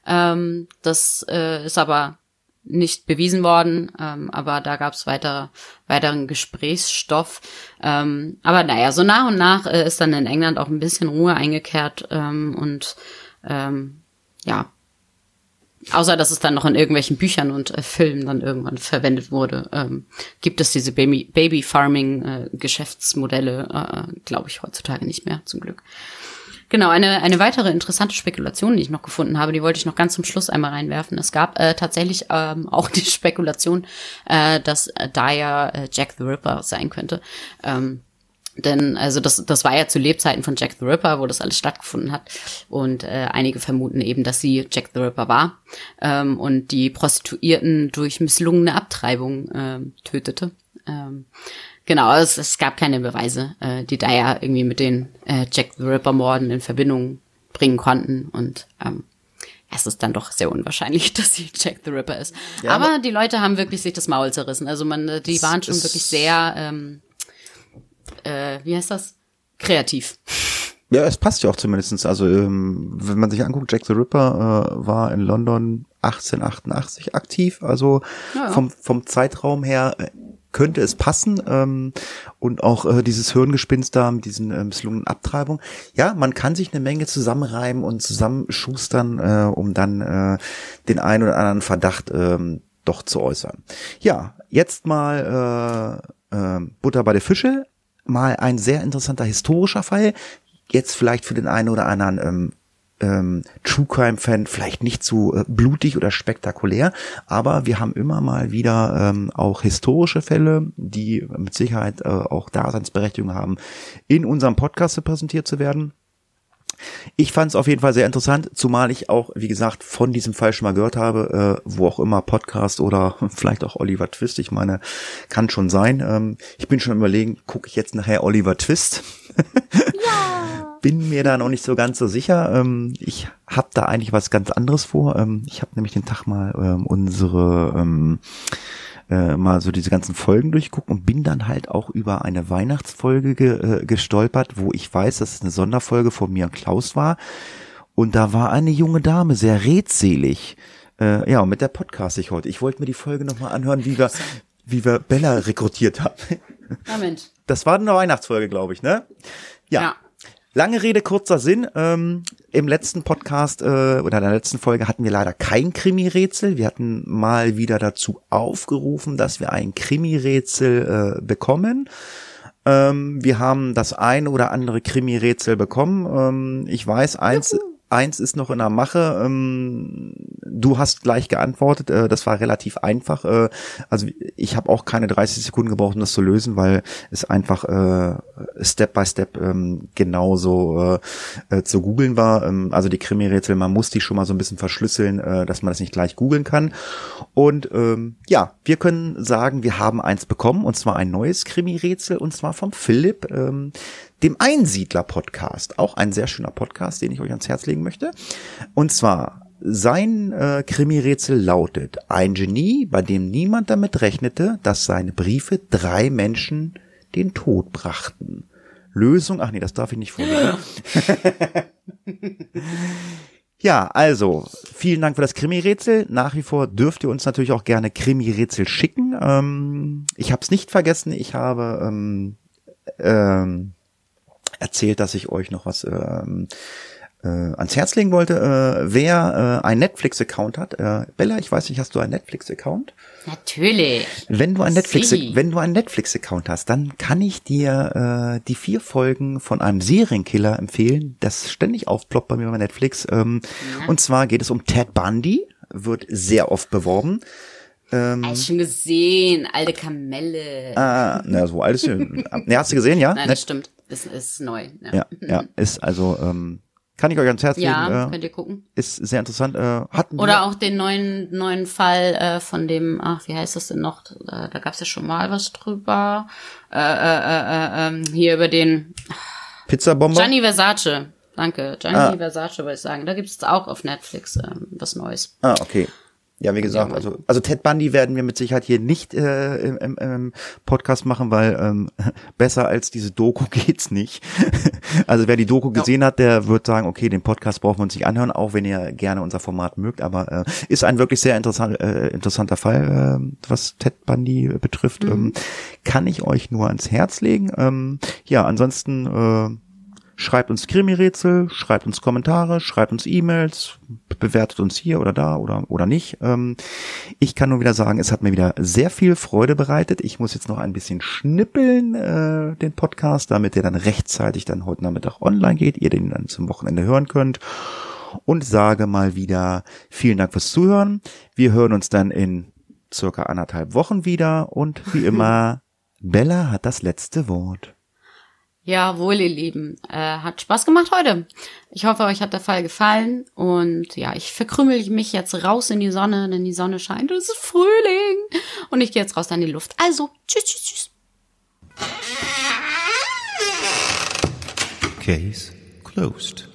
Ähm, das äh, ist aber nicht bewiesen worden, ähm, aber da gab es weiter, weiteren Gesprächsstoff. Ähm, aber naja, so nach und nach äh, ist dann in England auch ein bisschen Ruhe eingekehrt ähm, und ähm, ja, außer dass es dann noch in irgendwelchen Büchern und äh, Filmen dann irgendwann verwendet wurde, ähm, gibt es diese Baby, Baby Farming äh, Geschäftsmodelle, äh, glaube ich, heutzutage nicht mehr, zum Glück. Genau, eine, eine weitere interessante Spekulation, die ich noch gefunden habe, die wollte ich noch ganz zum Schluss einmal reinwerfen. Es gab äh, tatsächlich ähm, auch die Spekulation, äh, dass Dyer äh, Jack the Ripper sein könnte. Ähm, denn also das, das war ja zu Lebzeiten von Jack the Ripper, wo das alles stattgefunden hat. Und äh, einige vermuten eben, dass sie Jack the Ripper war ähm, und die Prostituierten durch misslungene Abtreibung ähm, tötete. Ähm, genau, es, es gab keine Beweise, äh, die da ja irgendwie mit den äh, Jack the Ripper-Morden in Verbindung bringen konnten. Und ähm, es ist dann doch sehr unwahrscheinlich, dass sie Jack the Ripper ist. Ja, aber, aber- die Leute haben wirklich sich das Maul zerrissen. Also man, äh, die waren schon wirklich sehr ähm, äh, wie heißt das? Kreativ. Ja, es passt ja auch zumindestens. Also ähm, wenn man sich anguckt, Jack the Ripper äh, war in London 1888 aktiv. Also Ja, vom vom Zeitraum her äh, könnte es passen ähm, und auch äh, dieses Hirngespinst da mit diesen äh, misslungenen Abtreibungen. Ja, man kann sich eine Menge zusammenreiben und zusammenschustern, äh, um dann äh, den einen oder anderen Verdacht ähm, doch zu äußern. Ja, jetzt mal äh, äh, Butter bei der Fische. Mal ein sehr interessanter historischer Fall. Jetzt vielleicht für den einen oder anderen ähm, ähm, True Crime Fan vielleicht nicht so äh, blutig oder spektakulär, aber wir haben immer mal wieder ähm, auch historische Fälle, die mit Sicherheit äh, auch Daseinsberechtigung haben, in unserem Podcast präsentiert zu werden. Ich fand es auf jeden Fall sehr interessant, zumal ich auch, wie gesagt, von diesem Fall schon mal gehört habe, äh, wo auch immer Podcast oder vielleicht auch Oliver Twist. Ich meine, kann schon sein. Ähm, ich bin schon überlegen, gucke ich jetzt nachher Oliver Twist? ja. Bin mir da noch nicht so ganz so sicher. Ähm, ich habe da eigentlich was ganz anderes vor. Ähm, ich habe nämlich den Tag mal ähm, unsere ähm, äh, mal so diese ganzen Folgen durchgucken und bin dann halt auch über eine Weihnachtsfolge ge, äh, gestolpert, wo ich weiß, dass es eine Sonderfolge von mir und Klaus war. Und da war eine junge Dame sehr redselig. Äh, ja, und mit der Podcast ich heute. Ich wollte mir die Folge nochmal anhören, wie wir, wie wir Bella rekrutiert haben. Ja, Mensch. Das war eine Weihnachtsfolge, glaube ich, ne? Ja. Ja. Lange Rede, kurzer Sinn. Ähm, Im letzten Podcast äh, oder in der letzten Folge hatten wir leider kein Krimi-Rätsel. Wir hatten mal wieder dazu aufgerufen, dass wir ein Krimi-Rätsel äh, bekommen. Ähm, wir haben das ein oder andere Krimi-Rätsel bekommen. Ähm, ich weiß, eins, eins ist noch in der Mache. Ähm, du hast gleich geantwortet. Äh, das war relativ einfach. Äh, also ich habe auch keine 30 Sekunden gebraucht, um das zu lösen, weil es einfach äh, Step by Step ähm, genauso zu googeln war. Ähm, also die Krimi-Rätsel, man muss die schon mal so ein bisschen verschlüsseln, dass man das nicht gleich googeln kann. Und ja, wir können sagen, wir haben eins bekommen, und zwar ein neues Krimi-Rätsel, und zwar vom Philipp. Dem Einsiedler-Podcast. Auch ein sehr schöner Podcast, den ich euch ans Herz legen möchte. Und zwar sein äh, Krimi-Rätsel lautet, ein Genie, bei dem niemand damit rechnete, dass seine Briefe drei Menschen den Tod brachten. Lösung, ach nee, das darf ich nicht vorlesen. Ja, also, vielen Dank für das Krimi-Rätsel. Nach wie vor dürft ihr uns natürlich auch gerne Krimi-Rätsel schicken. Ähm, ich habe es nicht vergessen, ich habe ähm, ähm, erzählt, dass ich euch noch was ähm, äh, ans Herz legen wollte. Äh, wer äh, einen Netflix-Account hat, äh, Bella, ich weiß nicht, hast du einen Netflix-Account? Natürlich. Wenn du einen Netflix, Sie. wenn du einen Netflix-Account hast, dann kann ich dir äh, die vier Folgen von einem Serienkiller empfehlen, das ständig aufploppt bei mir bei Netflix. Ähm, Und zwar geht es um Ted Bundy, wird sehr oft beworben. Ähm, Hast schon gesehen, alte Kamelle. ah, na, so alles. Ne, hast du gesehen, ja? Nein, das stimmt. Das ist neu. ja, ja, ist also ähm, kann ich euch ans Herz Ja, legen. Äh, könnt ihr gucken. ist sehr interessant. Äh, hatten Oder auch den neuen neuen Fall äh, von dem, ach, wie heißt das denn noch? Äh, da gab's ja schon mal was drüber. Äh, äh, äh, äh, ähm, hier über den Pizzabomber. Gianni Versace. Danke, Gianni Ah. Versace wollte ich sagen. Da gibt's auch auf Netflix ähm, was Neues. Ah, okay. Ja, wie gesagt, Ja, also, also Ted Bundy werden wir mit Sicherheit hier nicht äh, im, im, im Podcast machen, weil ähm, besser als diese Doku geht's nicht. also wer die Doku gesehen hat, der wird sagen, okay, den Podcast brauchen wir uns nicht anhören, auch wenn ihr gerne unser Format mögt. Aber äh, ist ein wirklich sehr interessant, äh, interessanter Fall, äh, was Ted Bundy äh, betrifft. Ähm, kann ich euch nur ans Herz legen. Ähm, ja, ansonsten äh, Schreibt uns Krimi-Rätsel, schreibt uns Kommentare, schreibt uns E-Mails, bewertet uns hier oder da oder, oder nicht. Ähm, ich kann nur wieder sagen, es hat mir wieder sehr viel Freude bereitet. Ich muss jetzt noch ein bisschen schnippeln, äh, den Podcast, damit der dann rechtzeitig dann heute Nachmittag online geht, ihr den dann zum Wochenende hören könnt. Und sage mal wieder vielen Dank fürs Zuhören. Wir hören uns dann in circa anderthalb Wochen wieder und wie immer, Bella hat das letzte Wort. Jawohl, ihr Lieben. Äh, hat Spaß gemacht heute. Ich hoffe, euch hat der Fall gefallen. Und ja, ich verkrümel mich jetzt raus in die Sonne, denn die Sonne scheint. Es ist Frühling. Und ich gehe jetzt raus in die Luft. Also, tschüss, tschüss, tschüss. Case closed.